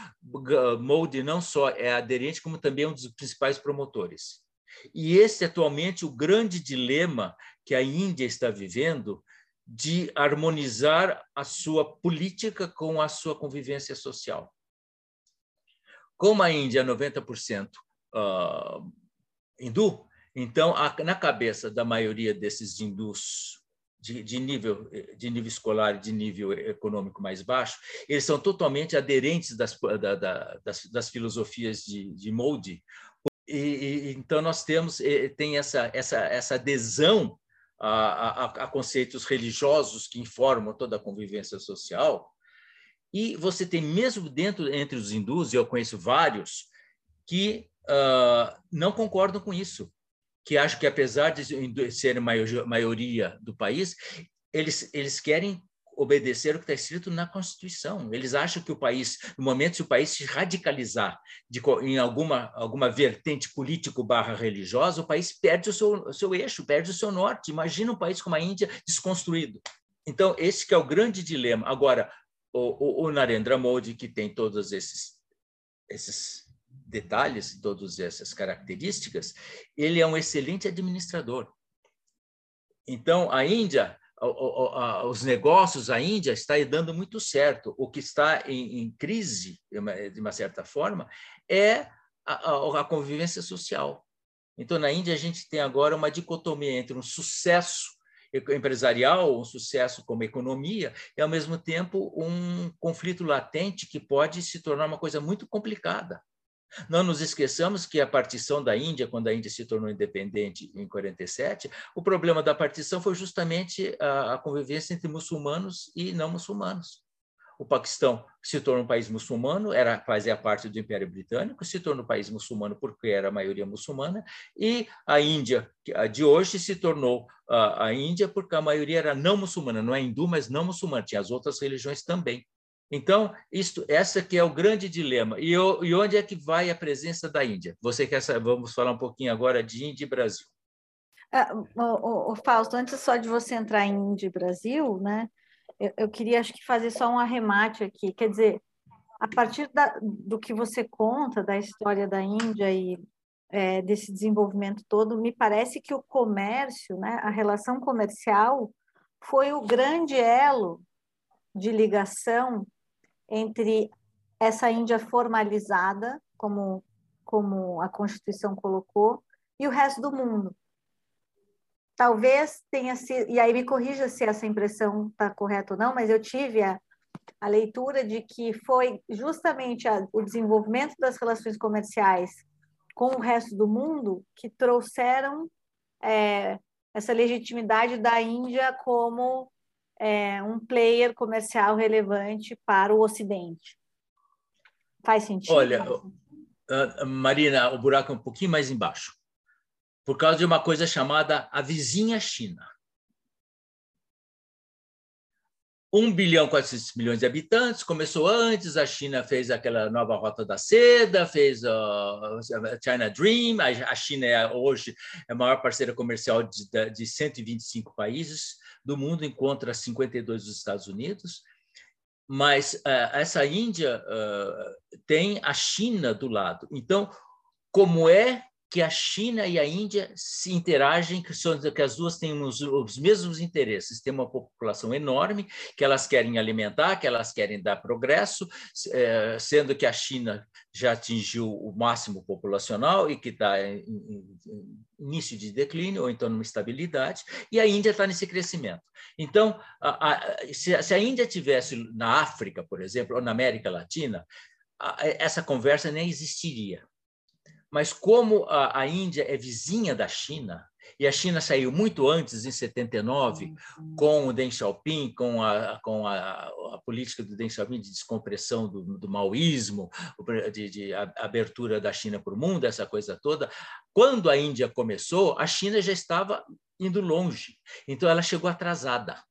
Modi não só é aderente, como também é um dos principais promotores. E esse atualmente o grande dilema que a Índia está vivendo de harmonizar a sua política com a sua convivência social. Como a Índia é 90% uh, hindu, então, na cabeça da maioria desses hindus de, de, nível, de nível escolar e de nível econômico mais baixo, eles são totalmente aderentes das, da, da, das, das, filosofias de, de Molde. E, e, então, nós temos tem essa, essa, essa adesão a, a, a, conceitos religiosos que informam toda a convivência social. E você tem, mesmo dentro entre os hindus, e eu conheço vários, que uh, não concordam com isso que acham que, apesar de serem maioria do país, eles, eles querem obedecer o que está escrito na Constituição. Eles acham que o país, no momento se o país se radicalizar de, em alguma, alguma vertente político barra religiosa, o país perde o seu, o seu eixo, perde o seu norte. Imagina um país como a Índia desconstruído. Então, esse que é o grande dilema. Agora, o, o, o Narendra Modi, que tem todos esses, esses detalhes, todas essas características, ele é um excelente administrador. Então, a Índia, os negócios, a Índia está dando muito certo. O que está em, crise, de uma certa forma, é a, a convivência social. Então, na Índia, a gente tem agora uma dicotomia entre um sucesso empresarial, um sucesso como economia, e, ao mesmo tempo, um conflito latente que pode se tornar uma coisa muito complicada. Não nos esqueçamos que a partição da Índia, quando a Índia se tornou independente em 47, o problema da partição foi justamente a, convivência entre muçulmanos e não muçulmanos. O Paquistão se tornou um país muçulmano, era fazia parte do Império Britânico, se tornou um país muçulmano porque era a maioria muçulmana, e a Índia de hoje se tornou a, a Índia porque a maioria era não muçulmana, não é hindu, mas não muçulmana, tinha as outras religiões também. Então, isto, essa que é o grande dilema. E, eu, e, onde é que vai a presença da Índia? Você quer saber? Vamos falar um pouquinho agora de Índia e Brasil. Ah, o, o, Fausto, antes só de você entrar em Índia e Brasil, né? Eu, eu, queria acho que fazer só um arremate aqui. Quer dizer, a partir da, do que você conta da história da Índia e é, desse desenvolvimento todo, me parece que o comércio, né, a relação comercial, foi o grande elo de ligação entre essa Índia formalizada como, como a Constituição colocou, e o resto do mundo. Talvez tenha sido, e aí me corrija se essa impressão está correta ou não, mas eu tive a, a leitura de que foi justamente a, o desenvolvimento das relações comerciais com o resto do mundo que trouxeram é, essa legitimidade da Índia como é, um player comercial relevante para o Ocidente. Faz sentido? Olha, uh, Marina, o buraco é um pouquinho mais embaixo, por causa de uma coisa chamada a vizinha China. 1 bilhão e 400 milhões de habitantes, começou antes, a China fez aquela nova rota da seda, fez a China Dream, a China é hoje é a maior parceira comercial de, de 125 países do mundo, encontra 52 dos Estados Unidos, mas uh, essa Índia uh, tem a China do lado. Então, como é que a China e a Índia se interagem, que, são, que as duas têm os, os, mesmos interesses. Tem uma população enorme que elas querem alimentar, que elas querem dar progresso, é, sendo que a China já atingiu o máximo populacional e que está em, em, em, início de declínio, ou então numa estabilidade, e a Índia está nesse crescimento. Então, a, a, se, se, a Índia tivesse na África, por exemplo, ou na América Latina, essa conversa nem existiria mas como a, a Índia é vizinha da China, e a China saiu muito antes, em 79, uhum. com o Deng Xiaoping, com a, com a, a política do Deng Xiaoping de descompressão do, do maoísmo, de, de abertura da China para o mundo, essa coisa toda. Quando a Índia começou, a China já estava indo longe, então ela chegou atrasada.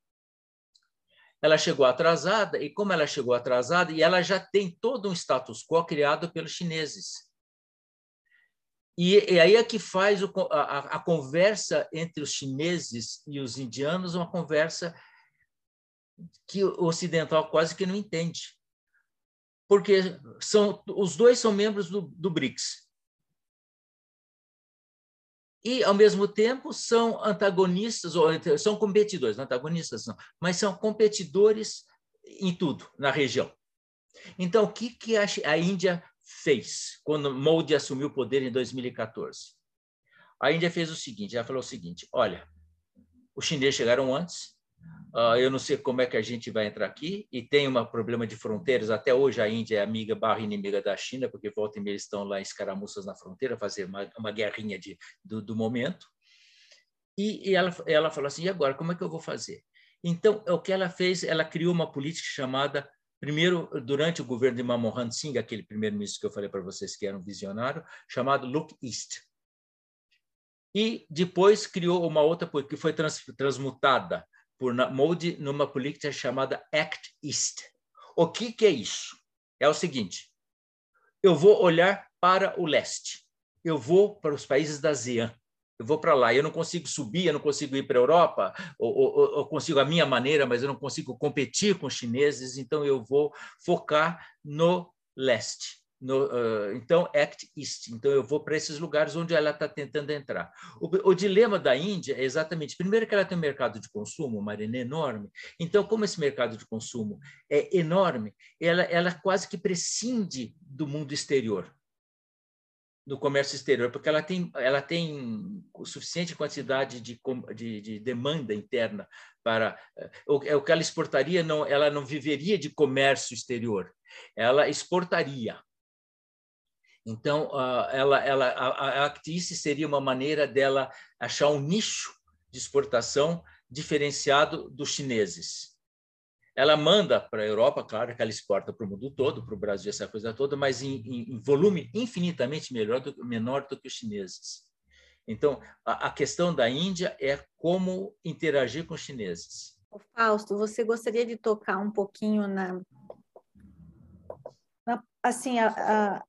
Ela chegou atrasada, e como ela chegou atrasada, e ela já tem todo um status quo criado pelos chineses e, e aí é que faz o, a, a conversa entre os chineses e os indianos uma conversa que o ocidental quase que não entende. Porque são, os dois são membros do, do BRICS. E, ao mesmo tempo, são antagonistas, ou são competidores, antagonistas não, mas são competidores em tudo, na região. Então, o que, que a Índia fez quando Modi assumiu o poder em 2014? A Índia fez o seguinte: ela falou o seguinte: olha, os chineses chegaram antes, uh, eu não sei como é que a gente vai entrar aqui, e tem um problema de fronteiras. Até hoje a Índia é amiga barra inimiga da China, porque volta e meia estão lá em escaramuças na fronteira, fazer uma, uma guerrinha de, do, do momento. E, e ela, ela falou assim: e agora, como é que eu vou fazer? Então, o que ela fez, ela criou uma política chamada Primeiro, durante o governo de Manmohan Singh, aquele primeiro-ministro que eu falei para vocês que era um visionário, chamado Look East. E depois criou uma outra que foi trans, transmutada por Modi numa política chamada Act East. O que, que é isso? É o seguinte: eu vou olhar para o leste, eu vou para os países da ASEAN, eu vou para lá. Eu não consigo subir, eu não consigo ir para a Europa, ou, ou, ou, consigo a minha maneira, mas eu não consigo competir com os chineses, então eu vou focar no leste. No, uh, então, Act East. Então, eu vou para esses lugares onde ela está tentando entrar. O, o, dilema da Índia é exatamente, primeiro, que ela tem um mercado de consumo, Marina, enorme. Então, como esse mercado de consumo é enorme, ela, ela quase que prescinde do mundo exterior do comércio exterior, porque ela tem, ela tem suficiente quantidade de, de, de demanda interna para o, é o que ela exportaria, não, ela não viveria de comércio exterior, ela exportaria. Então, ela, ela, a, a Actice seria uma maneira dela achar um nicho de exportação diferenciado dos chineses. Ela manda para a Europa, claro que ela exporta para o mundo todo, para o Brasil, essa coisa toda, mas em, em volume infinitamente melhor do, menor do que os chineses. Então, a, a questão da Índia é como interagir com os chineses. Fausto, você gostaria de tocar um pouquinho na, assim, a, a,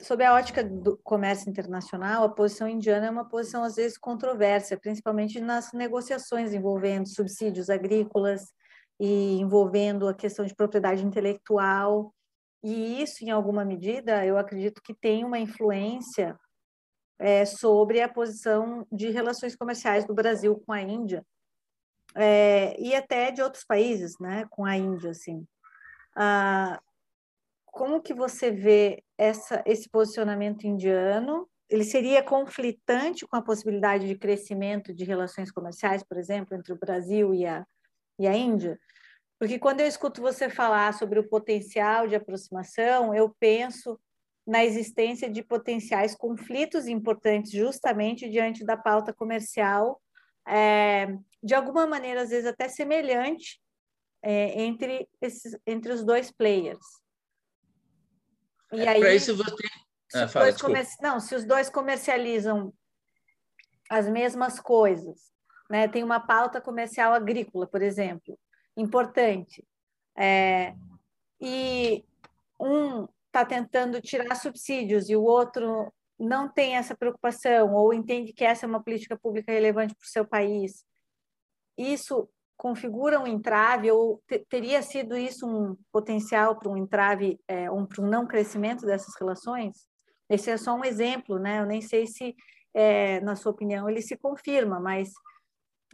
sob a ótica do comércio internacional, a posição indiana é uma posição às vezes controversa, principalmente nas negociações envolvendo subsídios agrícolas, e envolvendo a questão de propriedade intelectual. E isso, em alguma medida, eu acredito que tem uma influência é, sobre a posição de relações comerciais do Brasil com a Índia é, e até de outros países, né, com a Índia, assim. Ah, como que você vê essa, esse posicionamento indiano? Ele seria conflitante com a possibilidade de crescimento de relações comerciais, por exemplo, entre o Brasil e a, e a Índia? Porque quando eu escuto você falar sobre o potencial de aproximação, eu penso na existência de potenciais conflitos importantes, justamente diante da pauta comercial, é, de alguma maneira, às vezes até semelhante, é, entre, esses, entre os dois players. E é, aí, Para isso você. Ah, fala, comer... Não, se os dois comercializam as mesmas coisas, né? tem uma pauta comercial agrícola, por exemplo, importante, é, e um está tentando tirar subsídios e o outro não tem essa preocupação ou entende que essa é uma política pública relevante para o seu país, isso configura um entrave ou teria sido isso um potencial para um entrave, é, um, para um não crescimento dessas relações? Esse é só um exemplo, né? Eu nem sei se, é, na sua opinião, ele se confirma, mas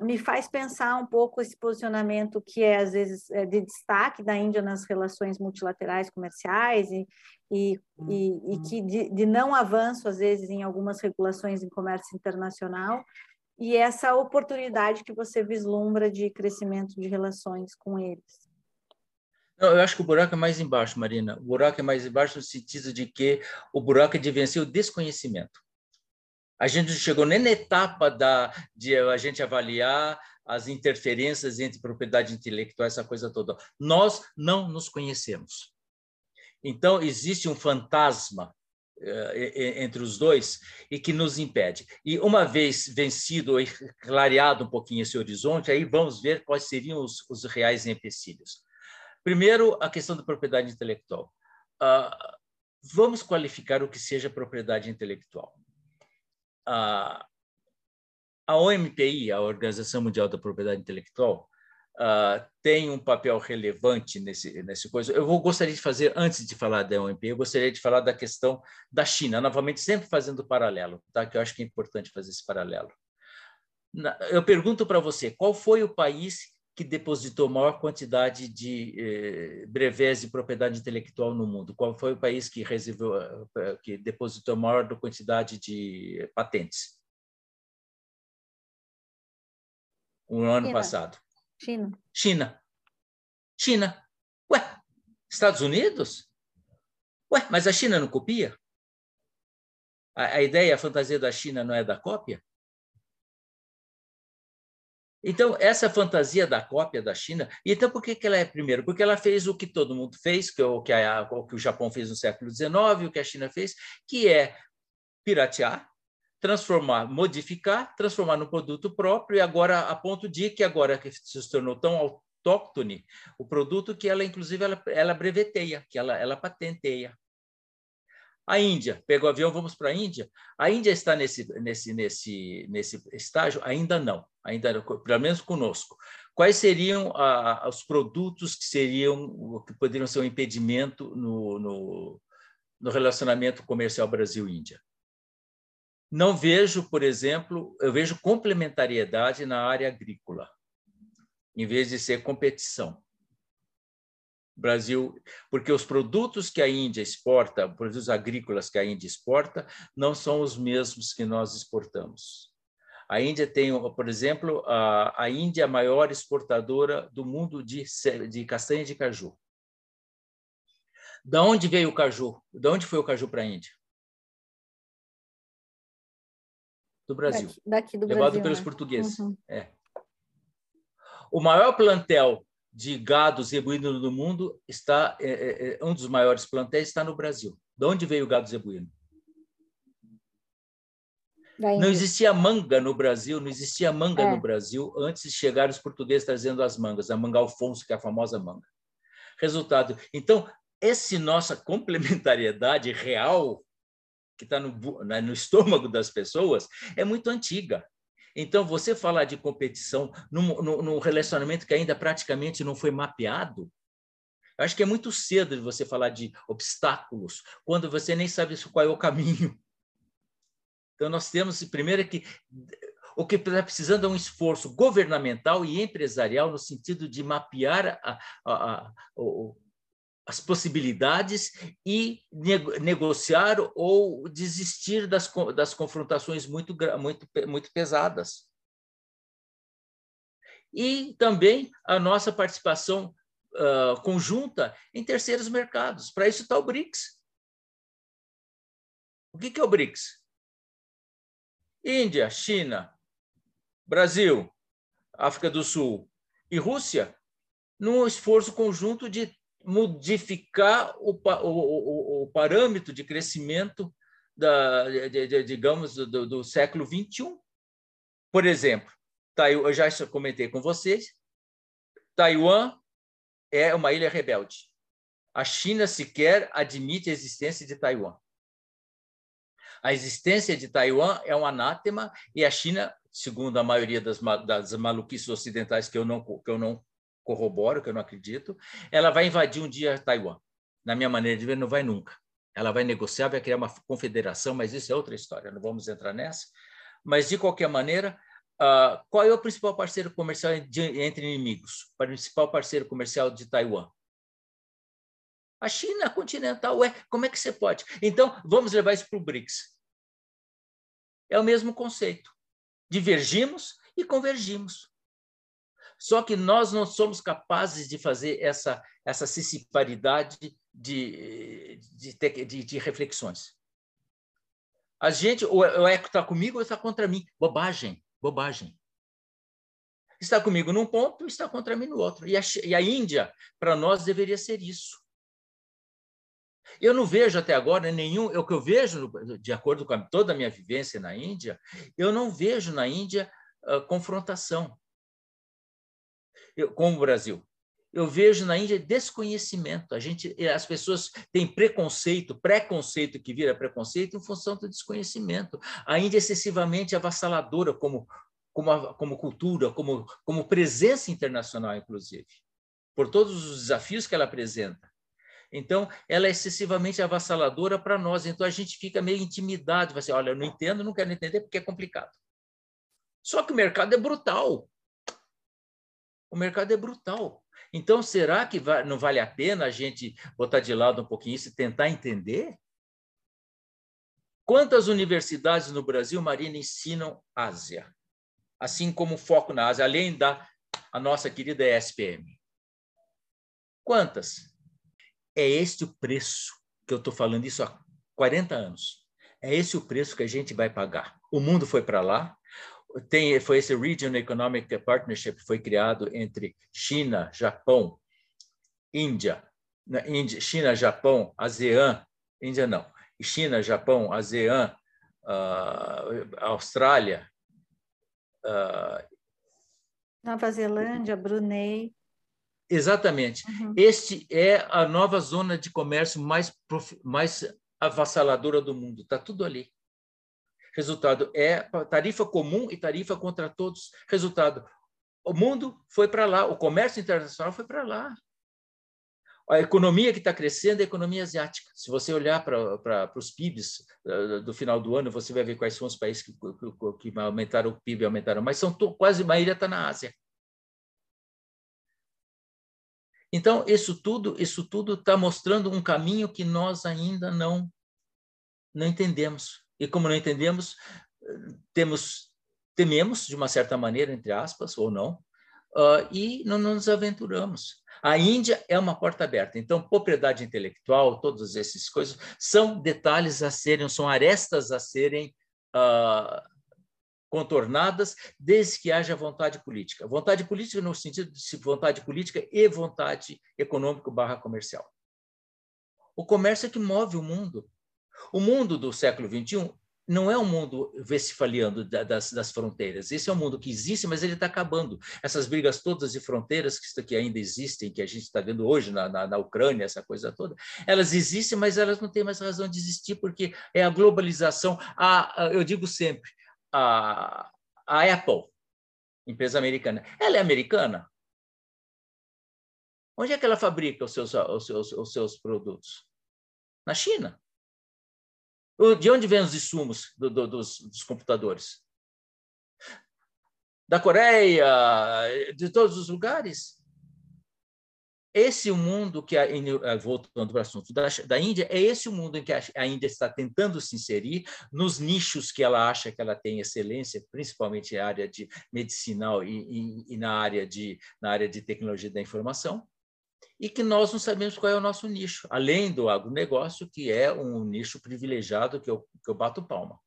me faz pensar um pouco esse posicionamento que é, às vezes, é, de destaque da Índia nas relações multilaterais comerciais e, e, e, e que de, de não avanço, às vezes, em algumas regulações em comércio internacional, e essa oportunidade que você vislumbra de crescimento de relações com eles? Não, eu acho que o buraco é mais embaixo, Marina. O buraco é mais embaixo no sentido de que o buraco é de vencer o desconhecimento. A gente não chegou nem na etapa da, de a gente avaliar as interferências entre propriedade intelectual, essa coisa toda. Nós não nos conhecemos. Então, existe um fantasma eh, entre os dois e que nos impede. E uma vez vencido e clareado um pouquinho esse horizonte, aí vamos ver quais seriam os, os reais empecilhos. Primeiro, a questão da propriedade intelectual. Uh, vamos qualificar o que seja propriedade intelectual. Uh, a OMPI, a Organização Mundial da Propriedade Intelectual, uh, tem um papel relevante nesse, nesse coisa. Eu vou, gostaria de fazer, antes de falar da OMP, eu gostaria de falar da questão da China, novamente, sempre fazendo paralelo, tá? que eu acho que é importante fazer esse paralelo. Na, eu pergunto para você, qual foi o país que depositou maior quantidade de eh, brevés de propriedade intelectual no mundo? Qual foi o país que, reservou, eh, que depositou maior quantidade de patentes? No ano China. passado. China. China. China. Ué, Estados Unidos? Ué, mas a China não copia? A, a ideia, a fantasia da China não é da cópia? Então, essa fantasia da cópia da China, então por que, que ela é primeiro? Porque ela fez o que todo mundo fez, que, o, que, a, o que o Japão fez no século XIX, o que a China fez, que é piratear, transformar, modificar, transformar no produto próprio, e agora, a ponto de que agora que se tornou tão autóctone o produto que ela, inclusive, ela, ela breveteia, que ela, ela patenteia. A Índia, pegou o avião, vamos para a Índia. A Índia está nesse, nesse, nesse, nesse estágio? Ainda não, ainda pelo menos conosco. Quais seriam a, os produtos que seriam que poderiam ser um impedimento no, no, no relacionamento comercial Brasil-Índia? Não vejo, por exemplo, eu vejo complementariedade na área agrícola, em vez de ser competição. Brasil, porque os produtos que a Índia exporta, produtos agrícolas que a Índia exporta, não são os mesmos que nós exportamos. A Índia tem, por exemplo, a, a Índia é a maior exportadora do mundo de, de castanha de caju. Da onde veio o caju? Da onde foi o caju para a Índia? do Brasil. Daqui, daqui do levado Brasil, pelos né? portugueses. Uhum. É. O maior plantel de gado zebuíno do mundo está é, é, é, um dos maiores plantéis está no Brasil. De onde veio o gado zebuíno? Não existia manga no Brasil, não existia manga é. no Brasil antes de chegar os portugueses trazendo as mangas, a manga Alfonso, que é a famosa manga. Resultado. Então, essa nossa complementariedade real que está no, né, no estômago das pessoas é muito antiga. Então, você falar de competição num, num, relacionamento que ainda praticamente não foi mapeado, eu acho que é muito cedo de você falar de obstáculos, quando você nem sabe qual é o caminho. Então, nós temos, primeiro, que o que está precisando é um esforço governamental e empresarial no sentido de mapear a, a, a, o, as possibilidades e negociar ou desistir das, das confrontações muito, muito, muito pesadas. E também a nossa participação uh, conjunta em terceiros mercados. Para isso está o BRICS. O que é o BRICS? Índia, China, Brasil, África do Sul e Rússia, num esforço conjunto de modificar o, o, o parâmetro de crescimento da, de, de, digamos, do, do século XXI. Por exemplo, eu já comentei com vocês, Taiwan é uma ilha rebelde. A China sequer admite a existência de Taiwan. A existência de Taiwan é um anátema e a China, segundo a maioria das, das maluquices ocidentais que eu não que eu não corroboro, que eu não acredito, ela vai invadir um dia Taiwan. Na minha maneira de ver, não vai nunca. Ela vai negociar, vai criar uma confederação, mas isso é outra história, não vamos entrar nessa. Mas, de qualquer maneira, uh, qual é o principal parceiro comercial entre inimigos? O principal parceiro comercial de Taiwan? A China continental. Ué, como é que você pode? Então, vamos levar isso para o BRICS. É o mesmo conceito. Divergimos e convergimos. Só que nós não somos capazes de fazer essa, essa ciciparidade de, de, de, de reflexões. A gente, o, o eco está comigo ou está contra mim? Bobagem, bobagem. Está comigo num ponto, está contra mim no outro. E a, e a Índia, para nós, deveria ser isso. Eu não vejo até agora nenhum, é o que eu vejo, de acordo com toda a minha vivência na Índia, eu não vejo na Índia uh, confrontação eu, com o Brasil. Eu vejo na Índia desconhecimento. A gente, as pessoas têm preconceito, preconceito que vira preconceito em função do desconhecimento. A Índia é excessivamente avassaladora como como, como cultura, como, como presença internacional, inclusive, por todos os desafios que ela apresenta. Então, ela é excessivamente avassaladora para nós. Então, a gente fica meio intimidado. Vai assim, olha, eu não entendo, não quero entender porque é complicado. Só que o mercado é brutal. O mercado é brutal. Então, será que não vale a pena a gente botar de lado um pouquinho isso e tentar entender? Quantas universidades no Brasil, Marina, ensinam Ásia? Assim como foco na Ásia, além da a nossa querida ESPM. Quantas? É este o preço que eu estou falando isso há 40 anos. É esse o preço que a gente vai pagar. O mundo foi para lá, tem, foi esse Regional Economic Partnership foi criado entre China, Japão, Índia, Índia China, Japão, ASEAN, Índia não, China, Japão, ASEAN, uh, Austrália, uh, Nova Zelândia, Brunei. Exatamente. Uhum. Este é a nova zona de comércio mais, mais avassaladora do mundo. Está tudo ali. Resultado é tarifa comum e tarifa contra todos. Resultado, o mundo foi para lá, o comércio internacional foi para lá. A economia que está crescendo é a economia asiática. Se você olhar para os PIBs uh, do final do ano, você vai ver quais são os países que, que, que aumentaram o PIB, aumentaram, mas são quase a maioria está na Ásia. Então, isso tudo isso tudo está mostrando um caminho que nós ainda não não entendemos. E como não entendemos, temos tememos de uma certa maneira, entre aspas, ou não, uh, e não, não nos aventuramos. A Índia é uma porta aberta. Então, propriedade intelectual, todas essas coisas, são detalhes a serem, são arestas a serem uh, contornadas, desde que haja vontade política. Vontade política no sentido de vontade política e vontade econômico barra comercial. O comércio é que move o mundo. O mundo do século XXI não é um mundo vestifaliando das, das fronteiras. Esse é um mundo que existe, mas ele está acabando. Essas brigas todas de fronteiras que, que ainda existem, que a gente está vendo hoje na, na, na, Ucrânia, essa coisa toda, elas existem, mas elas não têm mais razão de existir, porque é a globalização. A, a eu digo sempre, a, a Apple, empresa americana, ela é americana? Onde é que ela fabrica os seus, os seus, os seus produtos? Na China. De onde vêm os insumos do, do, dos, dos computadores? Da Coreia, de todos os lugares. esse o mundo que, a, eh, voltando para o assunto da, da Índia, é esse o mundo em que a, a Índia está tentando se inserir nos nichos que ela acha que ela tem excelência, principalmente na área de medicinal e, e, e na, área de, na área de tecnologia da informação, e que nós não sabemos qual é o nosso nicho, além do agronegócio, que é um nicho privilegiado que eu, que eu bato palma.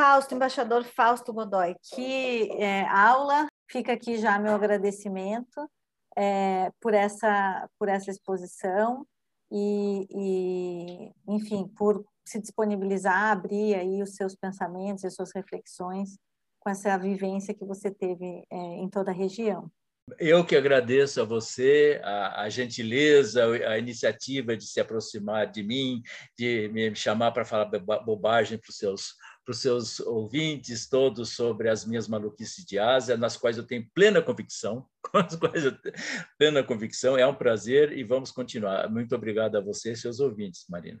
Fausto, embaixador Fausto Godoy, que é, aula, fica aqui já meu agradecimento é, por, essa, por essa exposição e, e, enfim, por se disponibilizar, abrir aí os seus pensamentos e as suas reflexões com essa vivência que você teve é, em toda a região. Eu que agradeço a você a, a, gentileza, a iniciativa de se aproximar de mim, de me chamar para falar bobagem para os seus para os seus ouvintes todos sobre as minhas maluquices de Ásia, nas quais eu tenho plena convicção, com as quais eu tenho plena convicção. É um prazer e vamos continuar. Muito obrigado a você e seus ouvintes, Marina.